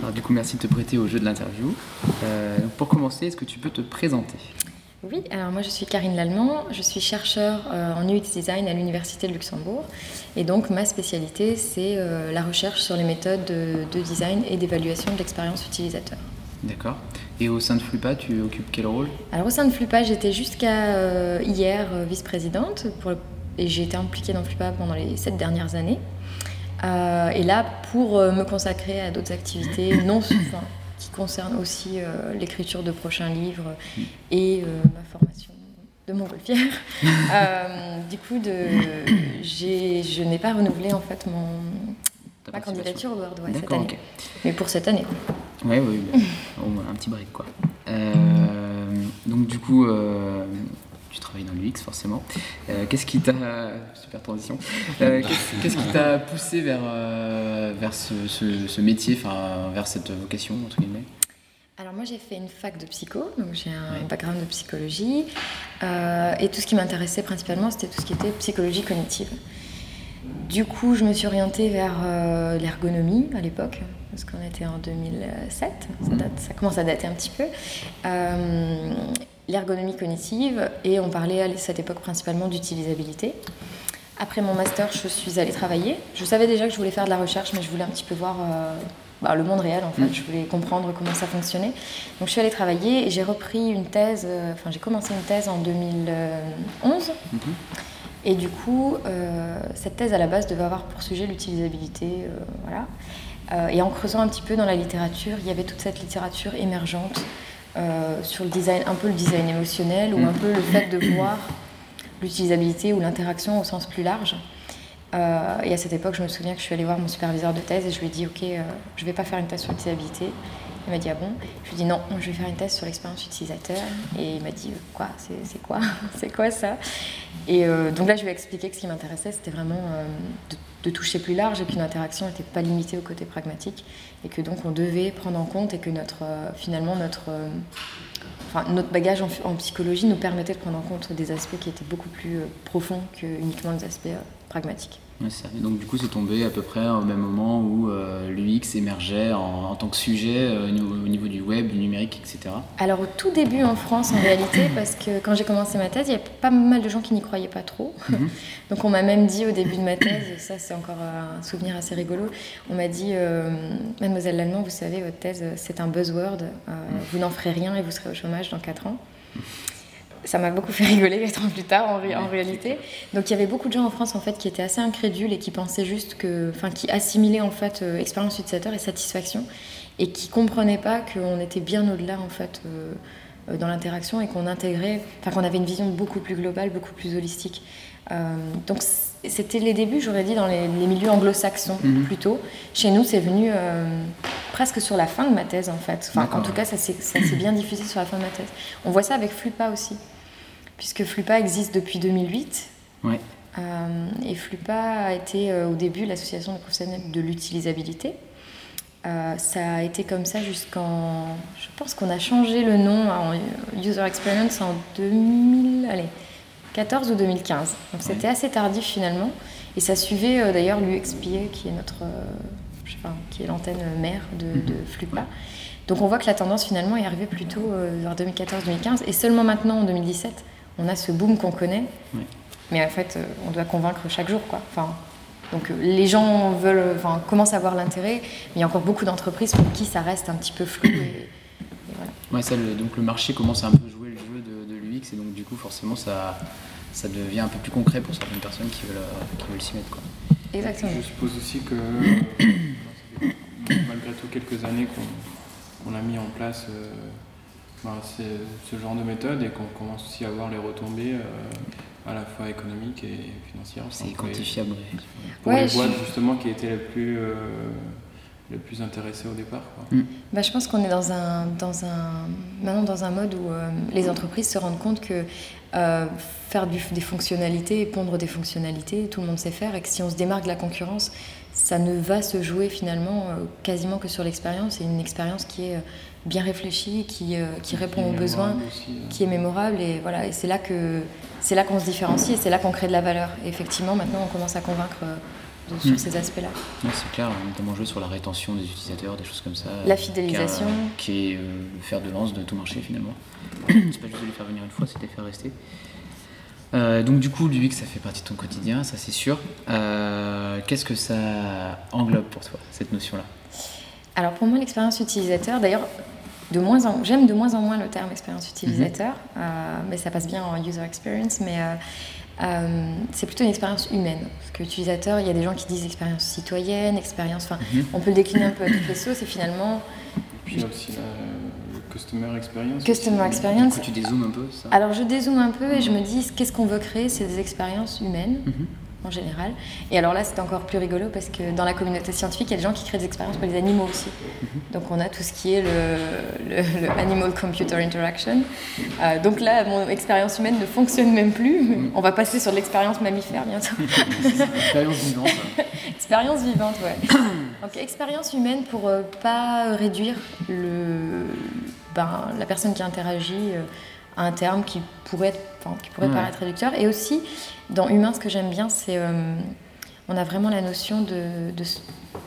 Alors, du coup, merci de te prêter au jeu de l'interview. Euh, pour commencer, est-ce que tu peux te présenter? Oui, alors moi je suis Karine Lallemand, je suis chercheur euh, en UX Design à l'Université de Luxembourg. Et donc ma spécialité, c'est euh, la recherche sur les méthodes de, de design et d'évaluation de l'expérience utilisateur. D'accord. Et au sein de Flupa, tu occupes quel rôle? Alors au sein de Flupa, j'étais jusqu'à hier vice-présidente pour- et j'ai été impliquée dans Flupa pendant les sept dernières années. Euh, et là, pour euh, me consacrer à d'autres activités non, enfin, qui concernent aussi euh, l'écriture de prochains livres et euh, ma formation de montgolfière, du coup, de, je n'ai pas renouvelé en fait mon, ma candidature au ouais, cette année. Mais pour cette année. Oui. Au moins un petit break, quoi. Donc, du coup, tu travailles dans l'UX, forcément. Euh, qu'est-ce qui t'a. Super transition. Euh, qu'est-ce, qu'est-ce qui t'a poussé vers, euh, vers ce, ce- ce métier, enfin, vers cette vocation, entre guillemets? Alors moi j'ai fait une fac de psycho, donc j'ai un background de psychologie, euh, et tout ce qui m'intéressait principalement c'était tout ce qui était psychologie cognitive. Du coup je me suis orientée vers euh, l'ergonomie à l'époque, parce qu'on était en 2007, ça, date- ça commence à dater un petit peu. Euh, l'ergonomie cognitive, et on parlait à cette époque principalement d'utilisabilité. Après mon master, je suis allée travailler. Je savais déjà que je voulais faire de la recherche, mais je voulais un petit peu voir euh, bah, le monde réel en fait. Mm. Je voulais comprendre comment ça fonctionnait. Donc je suis allée travailler et j'ai repris une thèse, euh, enfin j'ai commencé une thèse en 2011. Mhm. Et du coup, euh, cette thèse à la base devait avoir pour sujet l'utilisabilité. euh, voilà. Euh, et en creusant un petit peu dans la littérature, il y avait toute cette littérature émergente euh, sur le design, un peu le design émotionnel ou un peu le fait de voir l'utilisabilité ou l'interaction au sens plus large. Euh, et à cette époque, je me souviens que je suis allée voir mon superviseur de thèse et je lui ai dit Ok, euh, je vais pas faire une thèse sur l'utilisabilité. Il m'a dit Ah bon? Je lui ai dit Non, je vais faire une thèse sur l'expérience utilisateur. Et il m'a dit Quoi? C'est quoi? C'est quoi ça? Et donc là, je lui ai expliqué que ce qui m'intéressait, c'était vraiment de, de toucher plus large et qu'une interaction n'était pas limitée au côté pragmatique et que donc on devait prendre en compte et que notre, euh, finalement notre, euh, notre bagage en, en psychologie nous permettait de prendre en compte des aspects qui étaient beaucoup plus euh, profonds que uniquement les aspects pragmatiques. Ouais, c'est ça. Et donc, du coup, c'est tombé à peu près au même moment où euh, l'UX émergeait en, en tant que sujet euh, au niveau- au niveau du web, du numérique, etc. Alors au tout début en France en réalité, parce que quand j'ai commencé ma thèse, il y a pas mal de gens qui n'y croyaient pas trop. Mhm. Donc on m'a même dit au début de ma thèse, et ça c'est encore un souvenir assez rigolo, on m'a dit, euh, mademoiselle Lallemand, vous savez, votre thèse c'est un buzzword, euh, vous n'en ferez rien et vous serez au chômage dans 4 ans. Ça m'a beaucoup fait rigoler 4 ans plus tard en, ré- en réalité. Donc il y avait beaucoup de gens en France en fait qui étaient assez incrédules et qui pensaient juste que, enfin qui assimilaient en fait euh, expérience utilisateur et satisfaction et qui comprenaient pas qu'on était bien au-delà en fait euh, euh, dans l'interaction et qu'on intégrait, enfin qu'on avait une vision beaucoup plus globale, beaucoup plus holistique. Euh, donc c'était les débuts, j'aurais dit, dans les, les milieux anglo-saxons Mhm. plutôt. Chez nous, c'est venu presque sur la fin de ma thèse en fait. Enfin, en tout cas, ça s'est bien diffusé sur la fin de ma thèse. On voit ça avec Flupa aussi, puisque Flupa existe depuis 2008. Ouais. Euh, et Flupa a été euh, au début l'association des professionnels de l'utilisabilité. Euh, ça a été comme ça jusqu'en. Je pense qu'on a changé le nom en User Experience en 2014 ou 2015. Donc c'était assez tardif finalement. Et ça suivait d'ailleurs l'UXPA qui est notre. Qui est l'antenne mère de, de Flupa. Donc on voit que la tendance finalement est arrivée plutôt euh, vers 2014-2015. Et seulement maintenant en 2017, on a ce boom qu'on connaît. Mais en fait, euh, on doit convaincre chaque jour, quoi. Enfin, donc euh, les gens veulent, enfin, commencent à voir l'intérêt, mais il y a encore beaucoup d'entreprises pour qui ça reste un petit peu flou. Et, et voilà. Ouais, ça, le- donc le marché commence à un peu jouer le jeu de, de l'UX et donc du coup forcément ça, ça devient un peu plus concret pour certaines personnes qui veulent, qui veulent s'y mettre. Quoi. Exactement. Je suppose aussi que malgré tout quelques années qu'on qu'on a mis en place euh, ben, ce genre de méthode et qu'on commence aussi à voir les retombées euh, à la fois économiques et financières. C'est Enfin, quantifiable. Pour Ouais, les je- boîtes justement qui étaient les plus, euh, les plus intéressées au départ. quoi. Bah, je pense qu'on est dans un, dans un, maintenant dans un mode où euh, les entreprises se rendent compte que euh, faire du- des fonctionnalités et pondre des fonctionnalités, tout le monde sait faire, et que si on se démarque de la concurrence, ça ne va se jouer finalement euh, quasiment que sur l'expérience, et une expérience qui est euh, bien réfléchie, qui, euh, qui répond aux besoins, aussi, euh. qui est mémorable, et voilà, et c'est là que c'est là qu'on se différencie, et c'est là qu'on crée de la valeur. Et effectivement, maintenant, on commence à convaincre de- sur Mm. ces aspects-là. C'est clair, notamment jouer sur la rétention des utilisateurs, des choses comme ça. La fidélisation. Qui, est, qui est, le fer de lance de tout marché finalement. c'est pas juste de les faire venir une fois, c'est de les faire rester. Euh, donc du coup, l'UX, ça fait partie de ton quotidien, ça c'est sûr. Euh, Qu'est-ce que ça englobe pour toi, cette notion-là? Alors pour moi, l'expérience utilisateur, d'ailleurs, de moins en, j'aime de moins en moins le terme expérience utilisateur, euh, mais ça passe bien en user experience, mais euh, euh, c'est plutôt une expérience humaine. Parce que utilisateur, il y a des gens qui disent expérience citoyenne, expérience, enfin, Mhm. on peut le décliner un peu à toutes les sauces, et finalement, Puis il y a aussi la, customer experience. customer experience. tu dézoomes un peu, ça Alors je dézoome un peu et je me dis, qu'est-ce qu'on veut créer? C'est des expériences humaines. Mhm. en général. Et alors là, c'est encore plus rigolo parce que dans la communauté scientifique, il y a des gens qui créent des expériences pour les animaux aussi. Donc on a tout ce qui est le, le- le Animal Computer Interaction. Euh, donc là, mon expérience humaine ne fonctionne même plus. On va passer sur l'expérience mammifère bientôt. Expérience vivante. expérience vivante, ouais. Donc expérience humaine pour euh, pas réduire le, ben, la personne qui interagit euh, à un terme qui pourrait, enfin, qui pourrait paraître réducteur. Et aussi, dans humain, ce que j'aime bien, c'est euh, on a vraiment la notion de,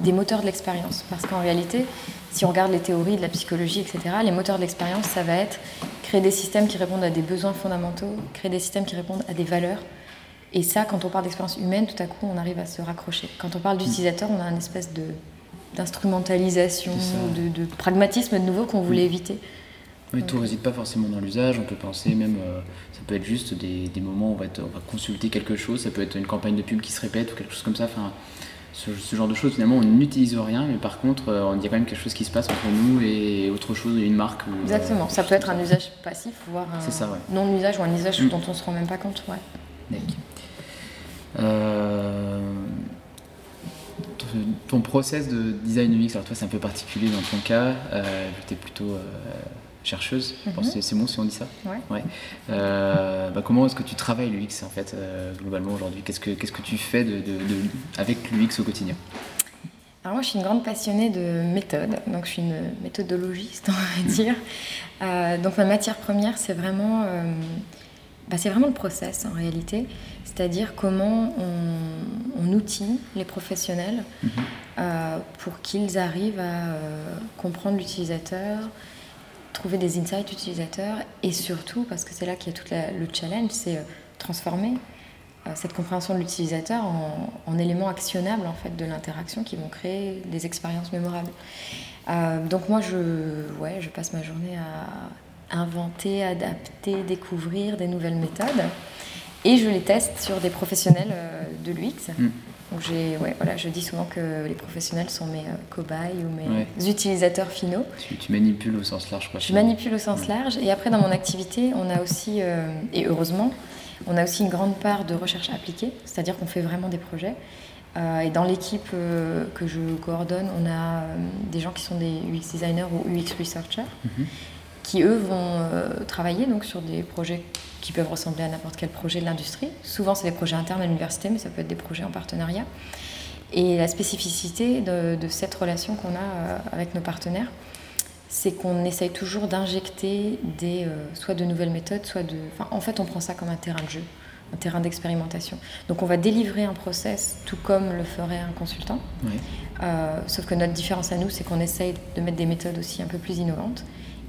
des moteurs de l'expérience. Parce qu'en réalité, si on regarde les théories de la psychologie, etc., les moteurs de l'expérience, ça va être créer des systèmes qui répondent à des besoins fondamentaux, créer des systèmes qui répondent à des valeurs. Et ça, quand on parle d'expérience humaine, tout à coup, on arrive à se raccrocher. Quand on parle d'utilisateur, on a une espèce de d'instrumentalisation, de, de pragmatisme de nouveau qu'on voulait éviter. Oui, tout réside pas forcément dans l'usage. On peut penser même, euh, ça peut être juste des, des moments où on va, être- on va consulter quelque chose. Ça peut être une campagne de pub qui se répète ou quelque chose comme ça. Enfin, ce, ce genre de choses, finalement, on n'utilise rien, mais par contre, il y a quand même quelque chose qui se passe entre nous et autre chose, une marque. ou, euh, Exactement. Ça peut être un usage passif, voire un C'est ça, ouais. non-usage ou un usage Mm. dont on se rend même pas compte. Ouais. Euh, ton- process de design UX, alors toi c'est un peu particulier dans ton cas, euh, tu es plutôt euh, chercheuse, que c'est- bon si on dit ça. Ouais. Euh, bah, comment est-ce que tu travailles l'UX en fait, euh, globalement aujourd'hui? Qu'est-ce que tu fais de, de- de- avec l'UX au quotidien? Alors moi, je suis une grande passionnée de méthode, donc je suis une méthodologiste, on va dire. Euh, donc ma matière première, c'est vraiment, euh, bah, c'est vraiment le process en réalité, c'est-à-dire comment on, on outille les professionnels Mhm. euh, pour qu'ils arrivent à euh, comprendre l'utilisateur, trouver des insights utilisateurs et surtout, parce que c'est là qu'il y a tout le challenge, c'est euh, transformer cette compréhension de l'utilisateur en, en éléments actionnables en fait de l'interaction qui vont créer des expériences mémorables. Donc moi je, ouais, je passe ma journée à inventer, adapter, découvrir des nouvelles méthodes et je les teste sur des professionnels euh, de l'UX. Mm. Donc j'ai, ouais, voilà, je dis souvent que les professionnels sont mes euh, cobayes ou mes Ouais. utilisateurs finaux. tu, tu manipules au sens large quoi. Je manipule au sens large. Et après, dans mon activité, on a aussi, euh, et heureusement, on a aussi une grande part de recherche appliquée, c'est-à-dire qu'on fait vraiment des projets. Euh, et dans l'équipe euh, que je coordonne, on a des gens qui sont des UX designers ou UX researchers, Mhm. Qui eux vont euh, travailler donc sur des projets qui peuvent ressembler à n'importe quel projet de l'industrie. Souvent, c'est des projets internes à l'université, mais ça peut être des projets en partenariat. Et la spécificité de, de cette relation qu'on a euh, avec nos partenaires, c'est qu'on essaye toujours d'injecter des, euh, soit de nouvelles méthodes, soit de... Enfin, en fait, on prend ça comme un terrain de jeu, un terrain d'expérimentation. Donc on va délivrer un process tout comme le ferait un consultant. Euh, sauf que notre différence à nous, c'est qu'on essaye de mettre des méthodes aussi un peu plus innovantes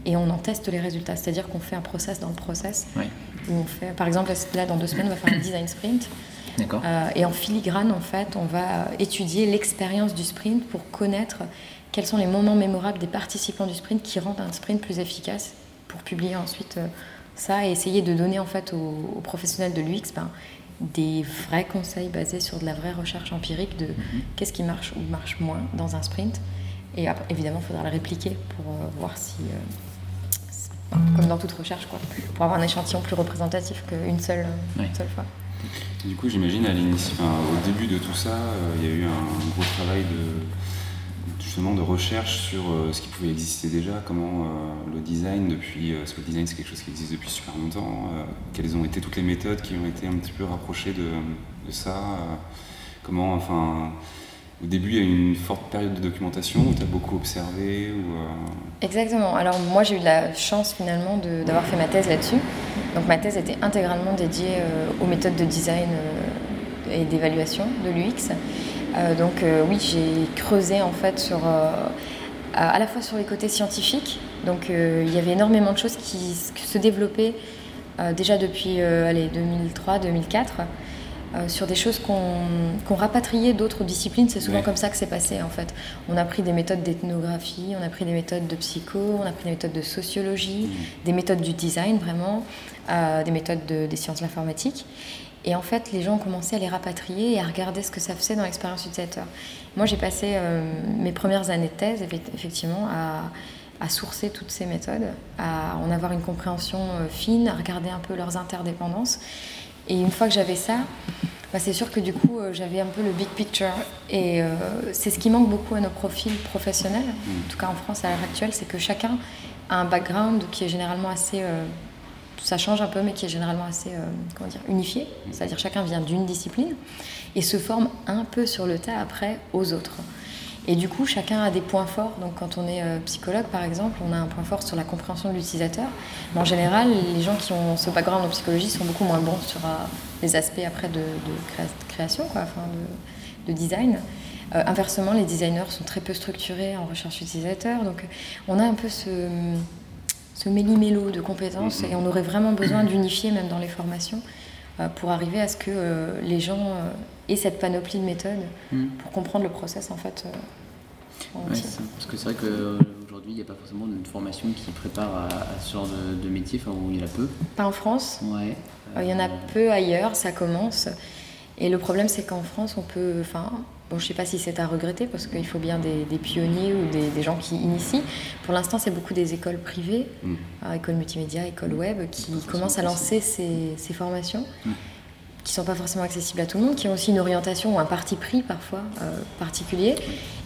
et on en teste les résultats. C'est-à-dire qu'on fait un process dans le process. Où on fait, par exemple, là, dans deux semaines, on va faire un design sprint. Euh, et en filigrane, en fait, on va étudier l'expérience du sprint pour connaître quels sont les moments mémorables des participants du sprint qui rendent un sprint plus efficace pour publier ensuite euh, ça et essayer de donner en fait aux, aux professionnels de l'UX ben, des vrais conseils basés sur de la vraie recherche empirique de qu'est-ce qui marche ou marche moins dans un sprint. Et évidemment, il faudra le répliquer pour euh, voir si, euh, comme dans toute recherche, quoi, pour avoir un échantillon plus représentatif qu'une seule, euh, une seule fois. Du coup, j'imagine enfin, au début de tout ça, euh, il y a eu un gros travail de, justement de recherche sur euh, ce qui pouvait exister déjà, comment euh, le design depuis, parce que le design c'est quelque chose qui existe depuis super longtemps, quelles ont été toutes les méthodes qui ont été un petit peu rapprochées de, de ça, comment, enfin, au début il y a eu une forte période de documentation où tu as beaucoup observé, euh, Exactement. Alors moi j'ai eu la chance finalement d'avoir fait ma thèse là-dessus. Donc ma thèse était intégralement dédiée euh, aux méthodes de design euh, et d'évaluation de l'UX. Donc oui, j'ai creusé en fait à la fois sur les côtés scientifiques. Donc il y avait énormément de choses qui, se développaient déjà depuis 2003-2004. Euh, sur des choses qu'on rapatriait d'autres disciplines. C'est souvent comme ça que c'est passé en fait. On a pris des méthodes d'ethnographie, on a pris des méthodes de psycho, on a pris des méthodes de sociologie, mm. des méthodes du design vraiment, euh, des méthodes des sciences de l'informatique. Et en fait, les gens ont commencé à les rapatrier et à regarder ce que ça faisait dans l'expérience utilisateur. Moi, j'ai passé euh, mes premières années de thèse, effectivement, à, à, sourcer toutes ces méthodes, à en avoir une compréhension fine, à regarder un peu leurs interdépendances. Et une fois que j'avais ça, bah, c'est sûr que du coup, euh, j'avais un peu le big picture. Et euh, c'est ce qui manque beaucoup à nos profils professionnels, en tout cas en France à l'heure actuelle, c'est que chacun a un background qui est généralement assez. Euh, ça change un peu, mais qui est généralement assez comment dire, unifié. C'est-à-dire chacun vient d'une discipline et se forme un peu sur le tas après aux autres. Et du coup, chacun a des points forts. Donc, quand on est euh, psychologue, par exemple, on a un point fort sur la compréhension de l'utilisateur. Mais en général, les gens qui ont ce background en psychologie sont beaucoup moins bons sur euh, les aspects après de, création, quoi, enfin de, design. Euh, inversement, les designers sont très peu structurés en recherche utilisateur. Donc, on a un peu ce, ce méli-mélo de compétences et on aurait vraiment besoin d'unifier, même dans les formations, pour arriver à ce que les gens aient cette panoplie de méthodes mm. pour comprendre le process en fait parce que c'est vrai qu'aujourd'hui, il n'y a pas forcément une formation qui prépare à, ce genre de, métier, enfin, où il y en a peu. Pas en France. Ouais. Euh, il y en a peu ailleurs, ça commence. Et le problème, c'est qu'en France, on peut. Enfin, bon, je ne sais pas si c'est à regretter, parce qu'il faut bien des, pionniers ou des, gens qui initient. Pour l'instant, c'est beaucoup des écoles privées, mm. euh, écoles multimédia, écoles web, qui commencent à lancer ces, formations. Mm qui sont pas forcément accessibles à tout le monde, qui ont aussi une orientation ou un parti pris parfois euh, particulier.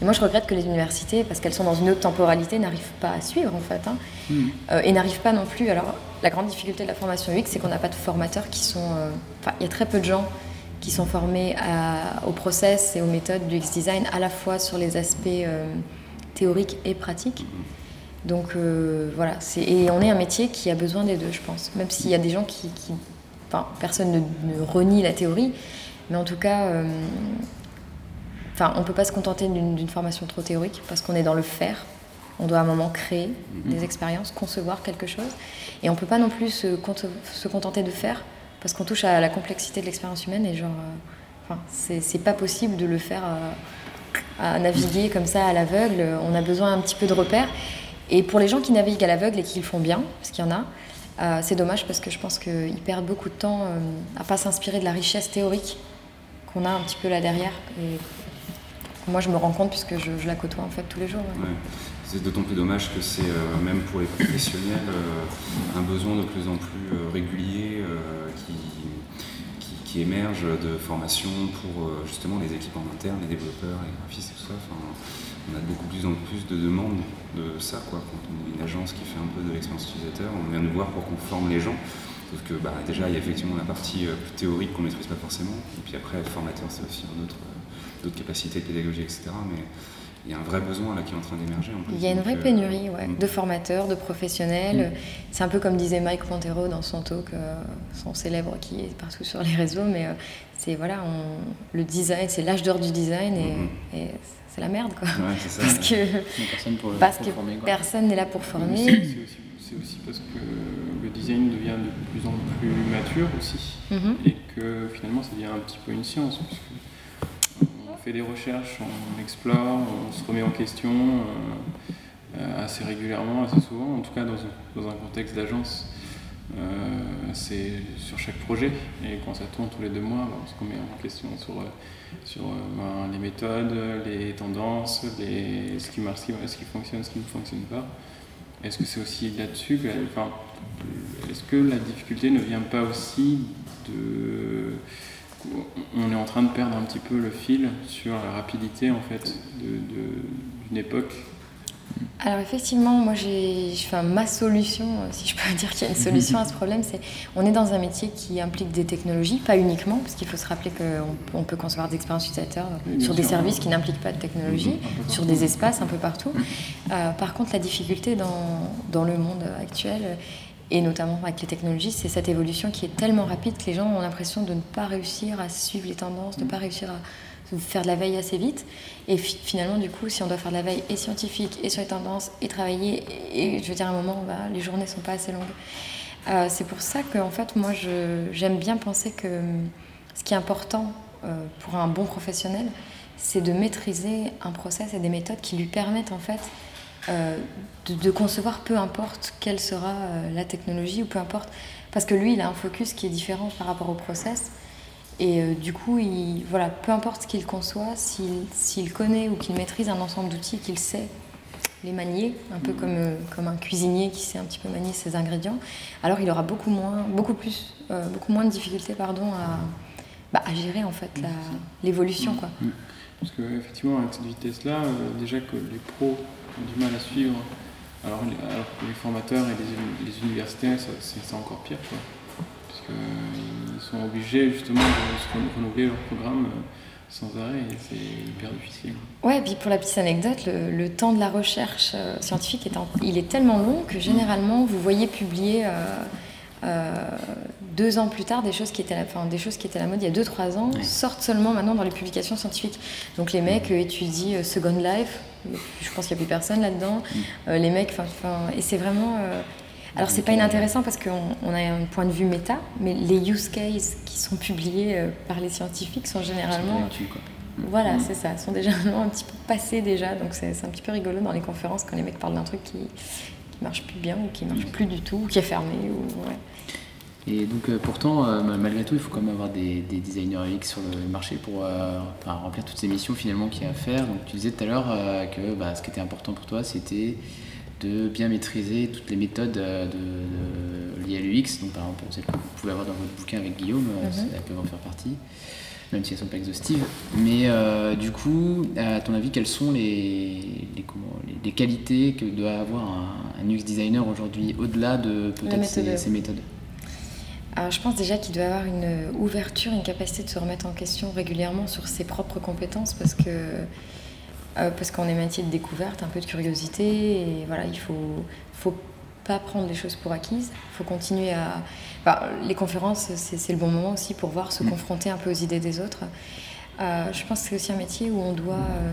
Et moi, je regrette que les universités, parce qu'elles sont dans une autre temporalité, n'arrivent pas à suivre en fait, hein. hmm. euh, et n'arrivent pas non plus. Alors, la grande difficulté de la formation UX, c'est qu'on n'a pas de formateurs qui sont. Euh, enfin, il y a très peu de gens qui sont formés au process et aux méthodes du X design, à la fois sur les aspects théoriques et pratiques. Donc voilà, et on est un métier qui a besoin des deux, je pense. Même s'il y a des gens qui Enfin, personne ne, renie la théorie, mais en tout cas, euh, enfin, on ne peut pas se contenter d'une formation trop théorique parce qu'on est dans le faire. On doit à un moment créer mhm. des expériences, concevoir quelque chose. Et on ne peut pas non plus se, se, contenter de faire parce qu'on touche à la complexité de l'expérience humaine et genre, euh, enfin, c'est pas possible de le faire euh, à naviguer comme ça à l'aveugle. On a besoin un petit peu de repères. Et pour les gens qui naviguent à l'aveugle et qui le font bien, parce qu'il y en a, euh, c'est dommage parce que je pense qu'ils perdent beaucoup de temps euh, à pas s'inspirer de la richesse théorique qu'on a un petit peu là derrière. Et moi, je me rends compte puisque je, la côtoie en fait tous les jours. C'est d'autant plus dommage que c'est euh, même pour les professionnels un besoin de plus en plus régulier qui, qui, émerge de formation pour justement les équipes en interne, les développeurs, les graphistes et tout ça on a beaucoup plus en plus de demandes de ça. Quoi. Quand on est une agence qui fait un peu de l'expérience utilisateur, on vient nous voir pour qu'on forme les gens. Sauf que bah, déjà, il y a effectivement la partie euh, plus théorique qu'on ne maîtrise pas forcément. Et puis après, le formateur, c'est aussi d'autres euh, d'autres capacités de pédagogie, etc. Mais il y a un vrai besoin là qui est en train d'émerger. Il y a une vraie euh, pénurie mm. de formateurs, de professionnels. Mm. C'est un peu comme disait Mike Pontero dans son talk, son célèbre qui est partout sur les réseaux, mais c'est voilà, le design, c'est l'âge d'or du design et, mm-hmm. et c'est la merde quoi. parce que, parce que personne n'est là pour former. C'est aussi, parce que le design devient de plus en plus mature aussi mhm. et que finalement ça devient un petit peu une science. on fait des recherches, on explore, on se remet en question euh, assez régulièrement, assez souvent, en tout cas dans un, dans un contexte d'agence. Euh, c'est sur chaque projet et quand ça tourne tous les deux mois, on se remet en question sur euh, sur euh, ben, les méthodes, les tendances, ce, qui marche, ce qui fonctionne, ce qui ne fonctionne pas. Est-ce que c'est aussi là-dessus enfin, Est-ce que la difficulté ne vient pas aussi de. On est en train de perdre un petit peu le fil sur la rapidité en fait d'une époque alors effectivement, moi j'ai, enfin, ma solution, euh, si je peux dire qu'il y a une solution à ce problème, c'est on est dans un métier qui implique des technologies, pas uniquement, parce qu'il faut se rappeler qu'on on peut concevoir des expériences utilisateurs sur des services qui n'impliquent pas de technologie, sur des espaces un peu partout. Euh, par contre, la difficulté dans, dans le monde actuel, et notamment avec les technologies, c'est cette évolution qui est tellement rapide que les gens ont l'impression de ne pas réussir à suivre les tendances, de ne pas réussir à faire de la veille assez vite. Et finalement, du coup, si on doit faire de la veille et scientifique, et sur les tendances, et travailler, et, je veux dire, à un moment, bah, les journées sont pas assez longues. Euh, c'est pour ça que, en fait, moi, j'aime bien penser que hum, ce qui est important euh, pour un bon professionnel, c'est de maîtriser un process et des méthodes qui lui permettent, en fait, euh, de, concevoir peu importe quelle sera la technologie ou peu importe. Parce que lui, il a un focus qui est différent par rapport au process. Et euh, du coup, il, voilà, peu importe ce qu'il conçoit, s'il connaît ou qu'il maîtrise un ensemble d'outils, qu'il sait les manier, un peu comme, euh, comme un cuisinier qui sait un petit peu manier ses ingrédients, alors il aura beaucoup moins, beaucoup plus, euh, beaucoup moins de difficultés pardon, à, bah, à gérer en fait l'évolution. quoi. Mm. Parce qu'effectivement, avec cette vitesse-là, déjà que les pros ont du mal à suivre, alors, alors que les formateurs et les, les universitaires, c'est encore pire. Quoi sont obligés justement de se renouveler leur programme euh, sans arrêt et c'est hyper difficile. Ouais, et puis pour la petite anecdote, le, temps de la recherche euh, scientifique est, il est tellement long que généralement vous voyez publier euh, deux ans plus tard des choses qui étaient la, enfin, des choses qui étaient à la mode il y a deux trois ans sortent seulement maintenant dans les publications scientifiques. Donc les mecs étudient Second Life, je pense qu'il n'y a plus personne là-dedans. Mm. les mecs, enfin, et c'est vraiment alors c'est pas inintéressant parce qu'on a un point de vue méta, mais les use cases qui sont publiés euh, par les scientifiques sont généralement... Voilà, mm. c'est ça, sont déjà un petit peu passés déjà, donc c'est un petit peu rigolo dans les conférences quand les mecs parlent d'un truc qui, qui marche plus bien ou qui marche plus du tout, ou qui est fermé. Ou, Et donc euh, pourtant, euh, malgré tout, il faut quand même avoir des, designers X sur le marché pour remplir toutes ces missions finalement qu'il y a à faire. Donc tu disais tout à l'heure que bah, ce qui était important pour toi, c'était de bien maîtriser toutes les méthodes euh, de, liées à l'UX. Donc, par exemple, celles que vous pouvez avoir dans votre bouquin avec Guillaume, euh, mhm. elles peuvent en faire partie, même si elles ne sont pas exhaustives. Mais euh, du coup, à ton avis, quelles sont les, les, qualités que doit avoir un, UX designer aujourd'hui, au-delà de peut-être ces, méthodes? Alors, je pense déjà qu'il doit avoir une ouverture, une capacité de se remettre en question régulièrement sur ses propres compétences parce que euh, parce qu'on est métier de découverte, un peu de curiosité, et voilà, il faut, faut pas prendre les choses pour acquises, il faut continuer à... les conférences, c'est le bon moment aussi pour voir, se mm. confronter un peu aux idées des autres. Euh, je pense que c'est aussi un métier où on doit... Euh,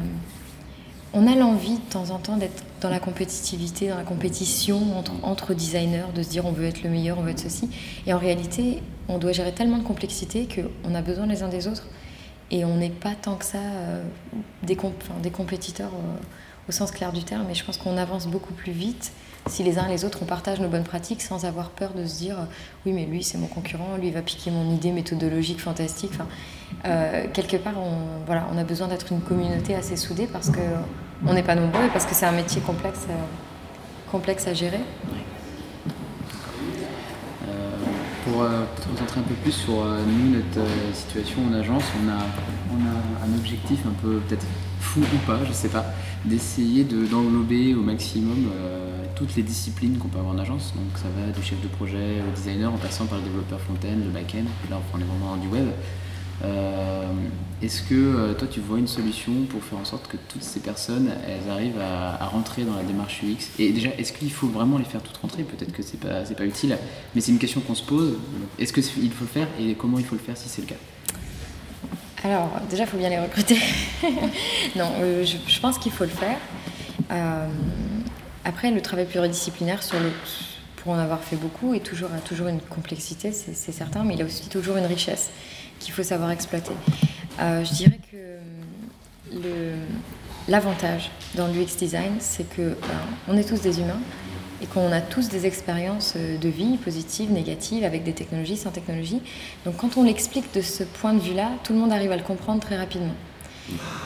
on a l'envie de temps en temps d'être dans la compétitivité, dans la compétition entre, entre, designers, de se dire on veut être le meilleur, on veut être ceci. Et en réalité, on doit gérer tellement de complexité qu'on a besoin les uns des autres. Et on n'est pas tant que ça euh, des, des, compétiteurs euh, au sens clair du terme, mais je pense qu'on avance beaucoup plus vite si les uns et les autres on partage nos bonnes pratiques sans avoir peur de se dire oui mais lui c'est mon concurrent, lui il va piquer mon idée méthodologique fantastique. Enfin, euh, quelque part on, voilà, on a besoin d'être une communauté assez soudée parce qu'on n'est pas nombreux et parce que c'est un métier complexe, complexe à gérer. Pour euh, concentrer un peu plus sur euh, nous, notre euh, situation en agence, on a, on a un objectif un peu peut-être fou ou pas, je sais pas, d'essayer d'englober au maximum toutes les disciplines qu'on peut avoir en agence. Donc ça va du chef de projet au designer en passant par le développeur front-end, le back-end, là on est vraiment du web. Euh, est-ce que euh, toi tu vois une solution pour faire en sorte que toutes ces personnes elles arrivent à, rentrer dans la démarche UX? Et déjà, est-ce qu'il faut vraiment les faire toutes rentrer? Peut-être que c'est pas, pas utile, mais c'est une question qu'on se pose. Est-ce qu'il faut le faire? Et comment il faut le faire si c'est le cas? Alors, déjà, il faut bien les recruter. non, euh, je, pense qu'il faut le faire. après, le travail pluridisciplinaire, pour en avoir fait beaucoup, est toujours, a toujours une complexité, c'est certain, mais il a aussi toujours une richesse qu'il faut savoir exploiter. Euh, je dirais que l'avantage dans l'UX design, c'est que ben, on est tous des humains et qu'on a tous des expériences euh, de vie positives, négatives, avec des technologies, sans technologie. Donc quand on l'explique de ce point de vue-là, tout le monde arrive à le comprendre très rapidement.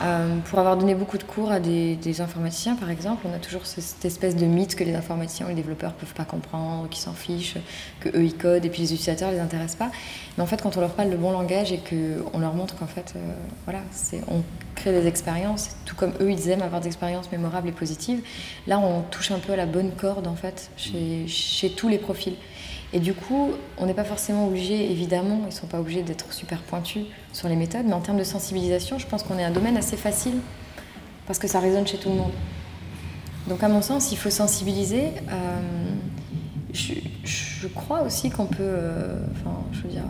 Euh, pour avoir donné beaucoup de cours à des, informaticiens, par exemple, on a toujours cette espèce de mythe que les informaticiens ou les développeurs ne peuvent pas comprendre, qu'ils s'en fichent, que eux ils codent et puis les utilisateurs ne les intéressent pas. Mais en fait, quand on leur parle le bon langage et qu'on leur montre qu'en fait, euh, voilà, on crée des expériences, tout comme eux ils aiment avoir des expériences mémorables et positives, là on touche un peu à la bonne corde en fait chez tous les profils. Et du coup, on n'est pas forcément obligé, évidemment, ils ne sont pas obligés d'être super pointus sur les méthodes, mais en termes de sensibilisation, je pense qu'on est un domaine assez facile parce que ça résonne chez tout le monde. Donc à mon sens, il faut sensibiliser. Euh, je, crois aussi qu'on peut, euh, enfin, je veux dire,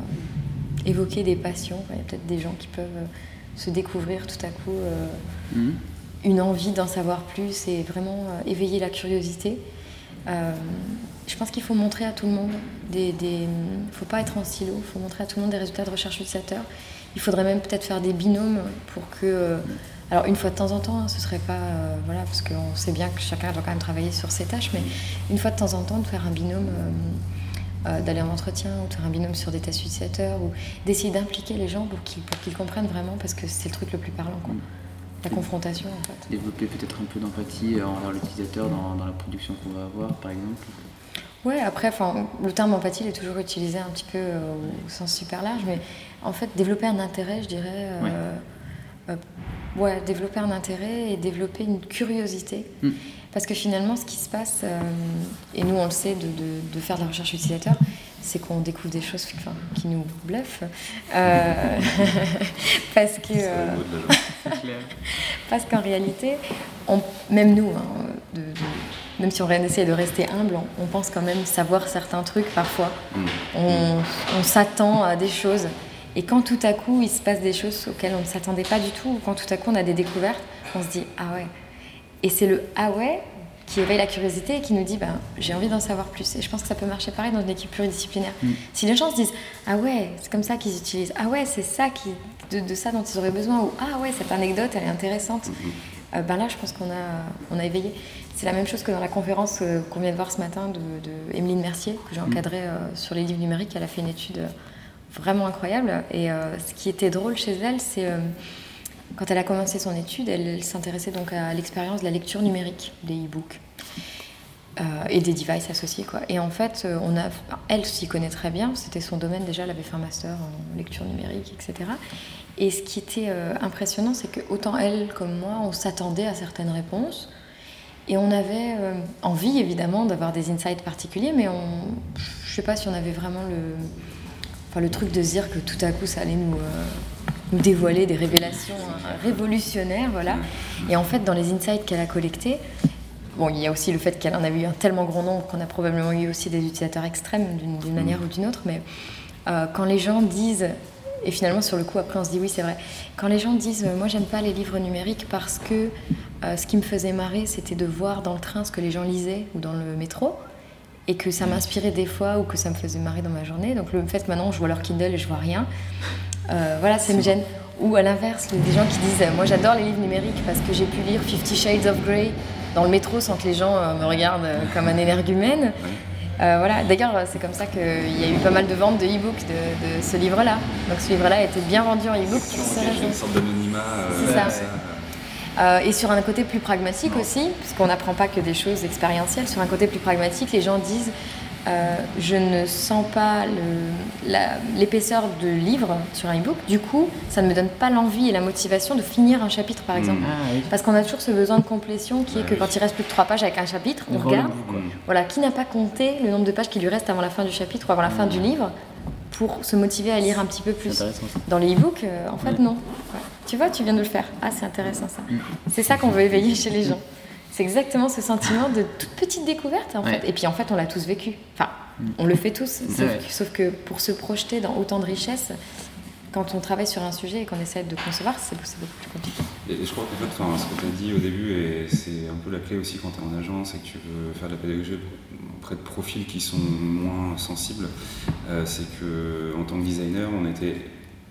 évoquer des passions. Il y a peut-être des gens qui peuvent se découvrir tout à coup euh, Mhm. une envie d'en savoir plus et vraiment euh, éveiller la curiosité. Je pense qu'il faut montrer à tout le monde des. Ne faut pas être en silo, il faut montrer à tout le monde des résultats de recherche utilisateur. Il faudrait même peut-être faire des binômes pour que. euh, alors, une fois de temps en temps, hein, ce serait pas. euh, voilà, parce qu'on sait bien que chacun doit quand même travailler sur ses tâches, mais une fois de temps en temps, de faire un binôme. euh, euh, d'aller en entretien ou de faire un binôme sur des tests utilisateurs ou d'essayer d'impliquer les gens pour qu'ils qu'ils comprennent vraiment parce que c'est le truc le plus parlant quoi. La confrontation en fait. Développer peut-être un peu d'empathie envers l'utilisateur dans, dans la production qu'on va avoir, par exemple. Ouais, après, enfin, le terme empathie il est toujours utilisé un petit peu euh, au sens super large, mais en fait, développer un intérêt, je dirais, euh, euh, ouais, développer un intérêt et développer une curiosité. Mm. Parce que finalement, ce qui se passe, euh, et nous on le sait de, de- de faire de la recherche utilisateur, c'est qu'on découvre des choses enfin, qui nous bluffent. Euh, parce que. Euh. Parce qu'en réalité, on- même nous, hein, de- de- même si on essaie de rester humble, on, pense quand même savoir certains trucs parfois. Mm. On, on s'attend à des choses. Et quand tout à coup, il se passe des choses auxquelles on ne s'attendait pas du tout, ou quand tout à coup on a des découvertes, on se dit Ah ouais. Et c'est le Ah ouais qui éveille la curiosité et qui nous dit ben, J'ai envie d'en savoir plus. Et je pense que ça peut marcher pareil dans une équipe pluridisciplinaire. Si les gens se disent Ah ouais, c'est comme ça qu'ils utilisent, Ah ouais, c'est ça qui, de, de ça dont ils auraient besoin, ou Ah ouais, cette anecdote, elle est intéressante. Euh, ben là, je pense qu'on a, on a éveillé. C'est la même chose que dans la conférence euh, qu'on vient de voir ce matin de, de Emeline Mercier, que j'ai encadrée euh, sur les livres numériques. Elle a fait une étude euh, vraiment incroyable. Et ce qui était drôle chez elle, c'est quand elle a commencé son étude, elle, elle s'intéressait donc à l'expérience de la lecture numérique des e-books. Et des devices associés quoi. Et en fait, on a, elle s'y connaît très bien. C'était son domaine déjà. Elle avait fait un master en lecture numérique, etc. Et ce qui était impressionnant, c'est que autant elle comme moi, on s'attendait à certaines réponses. Et on avait euh, envie, évidemment, d'avoir des insights particuliers, mais on, je sais pas si on avait vraiment le, enfin, le truc de se dire que tout à coup, ça allait nous, euh, nous dévoiler des révélations euh, révolutionnaires, voilà. Et en fait, dans les insights qu'elle a collectés, bon, il y a aussi le fait qu'elle en a eu un tellement grand nombre qu'on a probablement eu aussi des utilisateurs extrêmes d'une d'une manière ou d'une autre, mais euh, quand les gens disent, et finalement sur le coup après on se dit oui c'est vrai, quand les gens disent euh, moi j'aime pas les livres numériques parce que euh, ce qui me faisait marrer c'était de voir dans le train ce que les gens lisaient ou dans le métro et que ça m'inspirait des fois ou que ça me faisait marrer dans ma journée. Donc le fait maintenant je vois leur Kindle et je vois rien, euh, voilà ça me gêne. Ou à l'inverse, des gens qui disent moi j'adore les livres numériques parce que j'ai pu lire Fifty Shades of Grey dans le métro sans que les gens me regardent comme un énergumène. Euh, voilà. D'ailleurs, c'est comme ça qu'il y a eu pas mal de ventes de e-book de, de ce livre-là. Donc ce livre-là a été bien vendu en e-book une sorte d'anonymat. euh, C'est ça. Euh, et sur un côté plus pragmatique aussi, parce qu'on n'apprend pas que des choses expérientielles, sur un côté plus pragmatique, les gens disent euh, je ne sens pas l'épaisseur de livre sur un e-book, du coup, ça ne me donne pas l'envie et la motivation de finir un chapitre par exemple. Ah oui. Parce qu'on a toujours ce besoin de complétion qui est que oui. quand il reste plus que trois pages avec un chapitre, on regarde. bout. Voilà, qui n'a pas compté le nombre de pages qui lui reste avant la fin du chapitre ou avant la fin du livre pour se motiver à lire un petit peu plus? Dans les e-books, euh, en fait, non. Ouais. Tu vois, tu viens de le faire. Ah, c'est intéressant ça. Mm. C'est ça qu'on veut éveiller chez les gens. C'est exactement ce sentiment de toute petite découverte, en Ouais. fait. Et puis, en fait, on l'a tous vécu. Enfin, on le fait tous. Sauf, Ouais. que, sauf que pour se projeter dans autant de richesses, quand on travaille sur un sujet et qu'on essaie de concevoir, c'est beaucoup plus compliqué. Et je crois qu'en fait, enfin, ce que tu as dit au début, et c'est un peu la clé aussi quand tu es en agence et que tu veux faire de la pédagogie auprès de profils qui sont moins sensibles, euh, c'est que en tant que designer, on était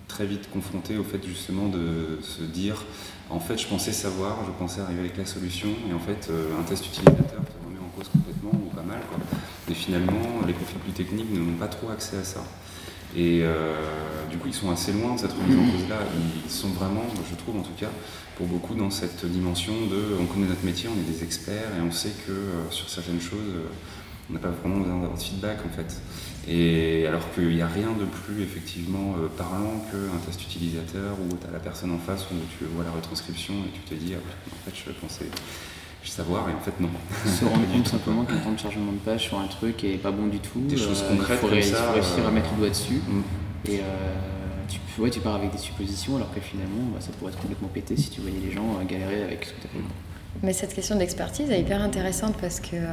très vite confronté au fait justement de se dire en fait, je pensais savoir, je pensais arriver avec la solution, et en fait, euh, un test utilisateur te remet en cause complètement, ou pas mal. Et finalement, les profils plus techniques n'ont pas trop accès à ça. Et euh, du coup, ils sont assez loin de cette remise en cause-là. Ils sont vraiment, je trouve en tout cas, pour beaucoup dans cette dimension de on connaît notre métier, on est des experts et on sait que euh, sur certaines choses, on n'a pas vraiment besoin d'avoir de feedback en fait. Et alors qu'il n'y a rien de plus effectivement euh, parlant qu'un test utilisateur où tu as la personne en face où tu vois la retranscription et tu te dis, ah, en fait, je pensais savoir et en fait non. Se rendre compte simplement qu'un temps de chargement de page sur un truc est pas bon du tout. Des choses il concrètes faut, comme ré- ça, il faut réussir euh, à mettre le doigt dessus. Mm. Et euh, tu, ouais, tu pars avec des suppositions alors que finalement bah, ça pourrait être complètement pété si tu voyais les gens euh, galérer avec ce que tu as fait. Mais cette question d'expertise est hyper intéressante parce que euh,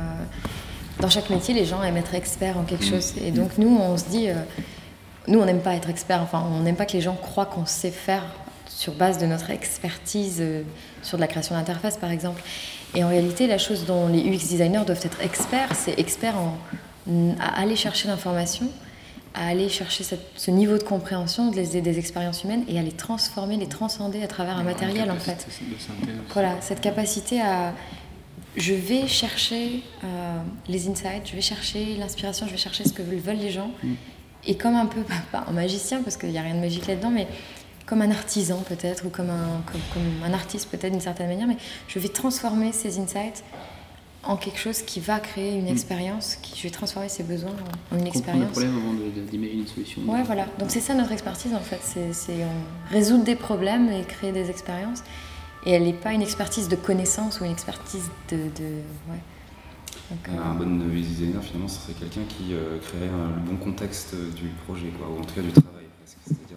dans chaque métier, les gens aiment être experts en quelque chose. Et donc, nous, on se dit, euh, nous, on n'aime pas être expert. Enfin, on n'aime pas que les gens croient qu'on sait faire sur base de notre expertise euh, sur de la création d'interface, par exemple. Et en réalité, la chose dont les UX designers doivent être experts, c'est experts en, à aller chercher l'information, à aller chercher cette- ce niveau de compréhension des, des expériences humaines et à les transformer, les transcender à travers un matériel, en fait. Voilà, cette capacité à. Je vais chercher euh, les insights, je vais chercher l'inspiration, je vais chercher ce que veulent les gens. Mm. Et comme un peu, pas un magicien, parce qu'il n'y a rien de magique là-dedans, mais comme un artisan peut-être, ou comme un, comme, comme un artiste peut-être d'une certaine manière, mais je vais transformer ces insights en quelque chose qui va créer une Mm. expérience, qui, je vais transformer ces besoins en, en une expérience. problème avant d'imaginer une solution. Ouais, voilà. Donc c'est ça notre expertise en fait. C'est c'est, euh, résoudre des problèmes et créer des expériences. Et elle n'est pas une expertise de connaissance ou une expertise de. de ouais. Donc, euh, Un bon designer, finalement, ce serait quelqu'un qui euh, créerait un- le bon contexte du projet, quoi, ou en tout cas du travail. C'est-à-dire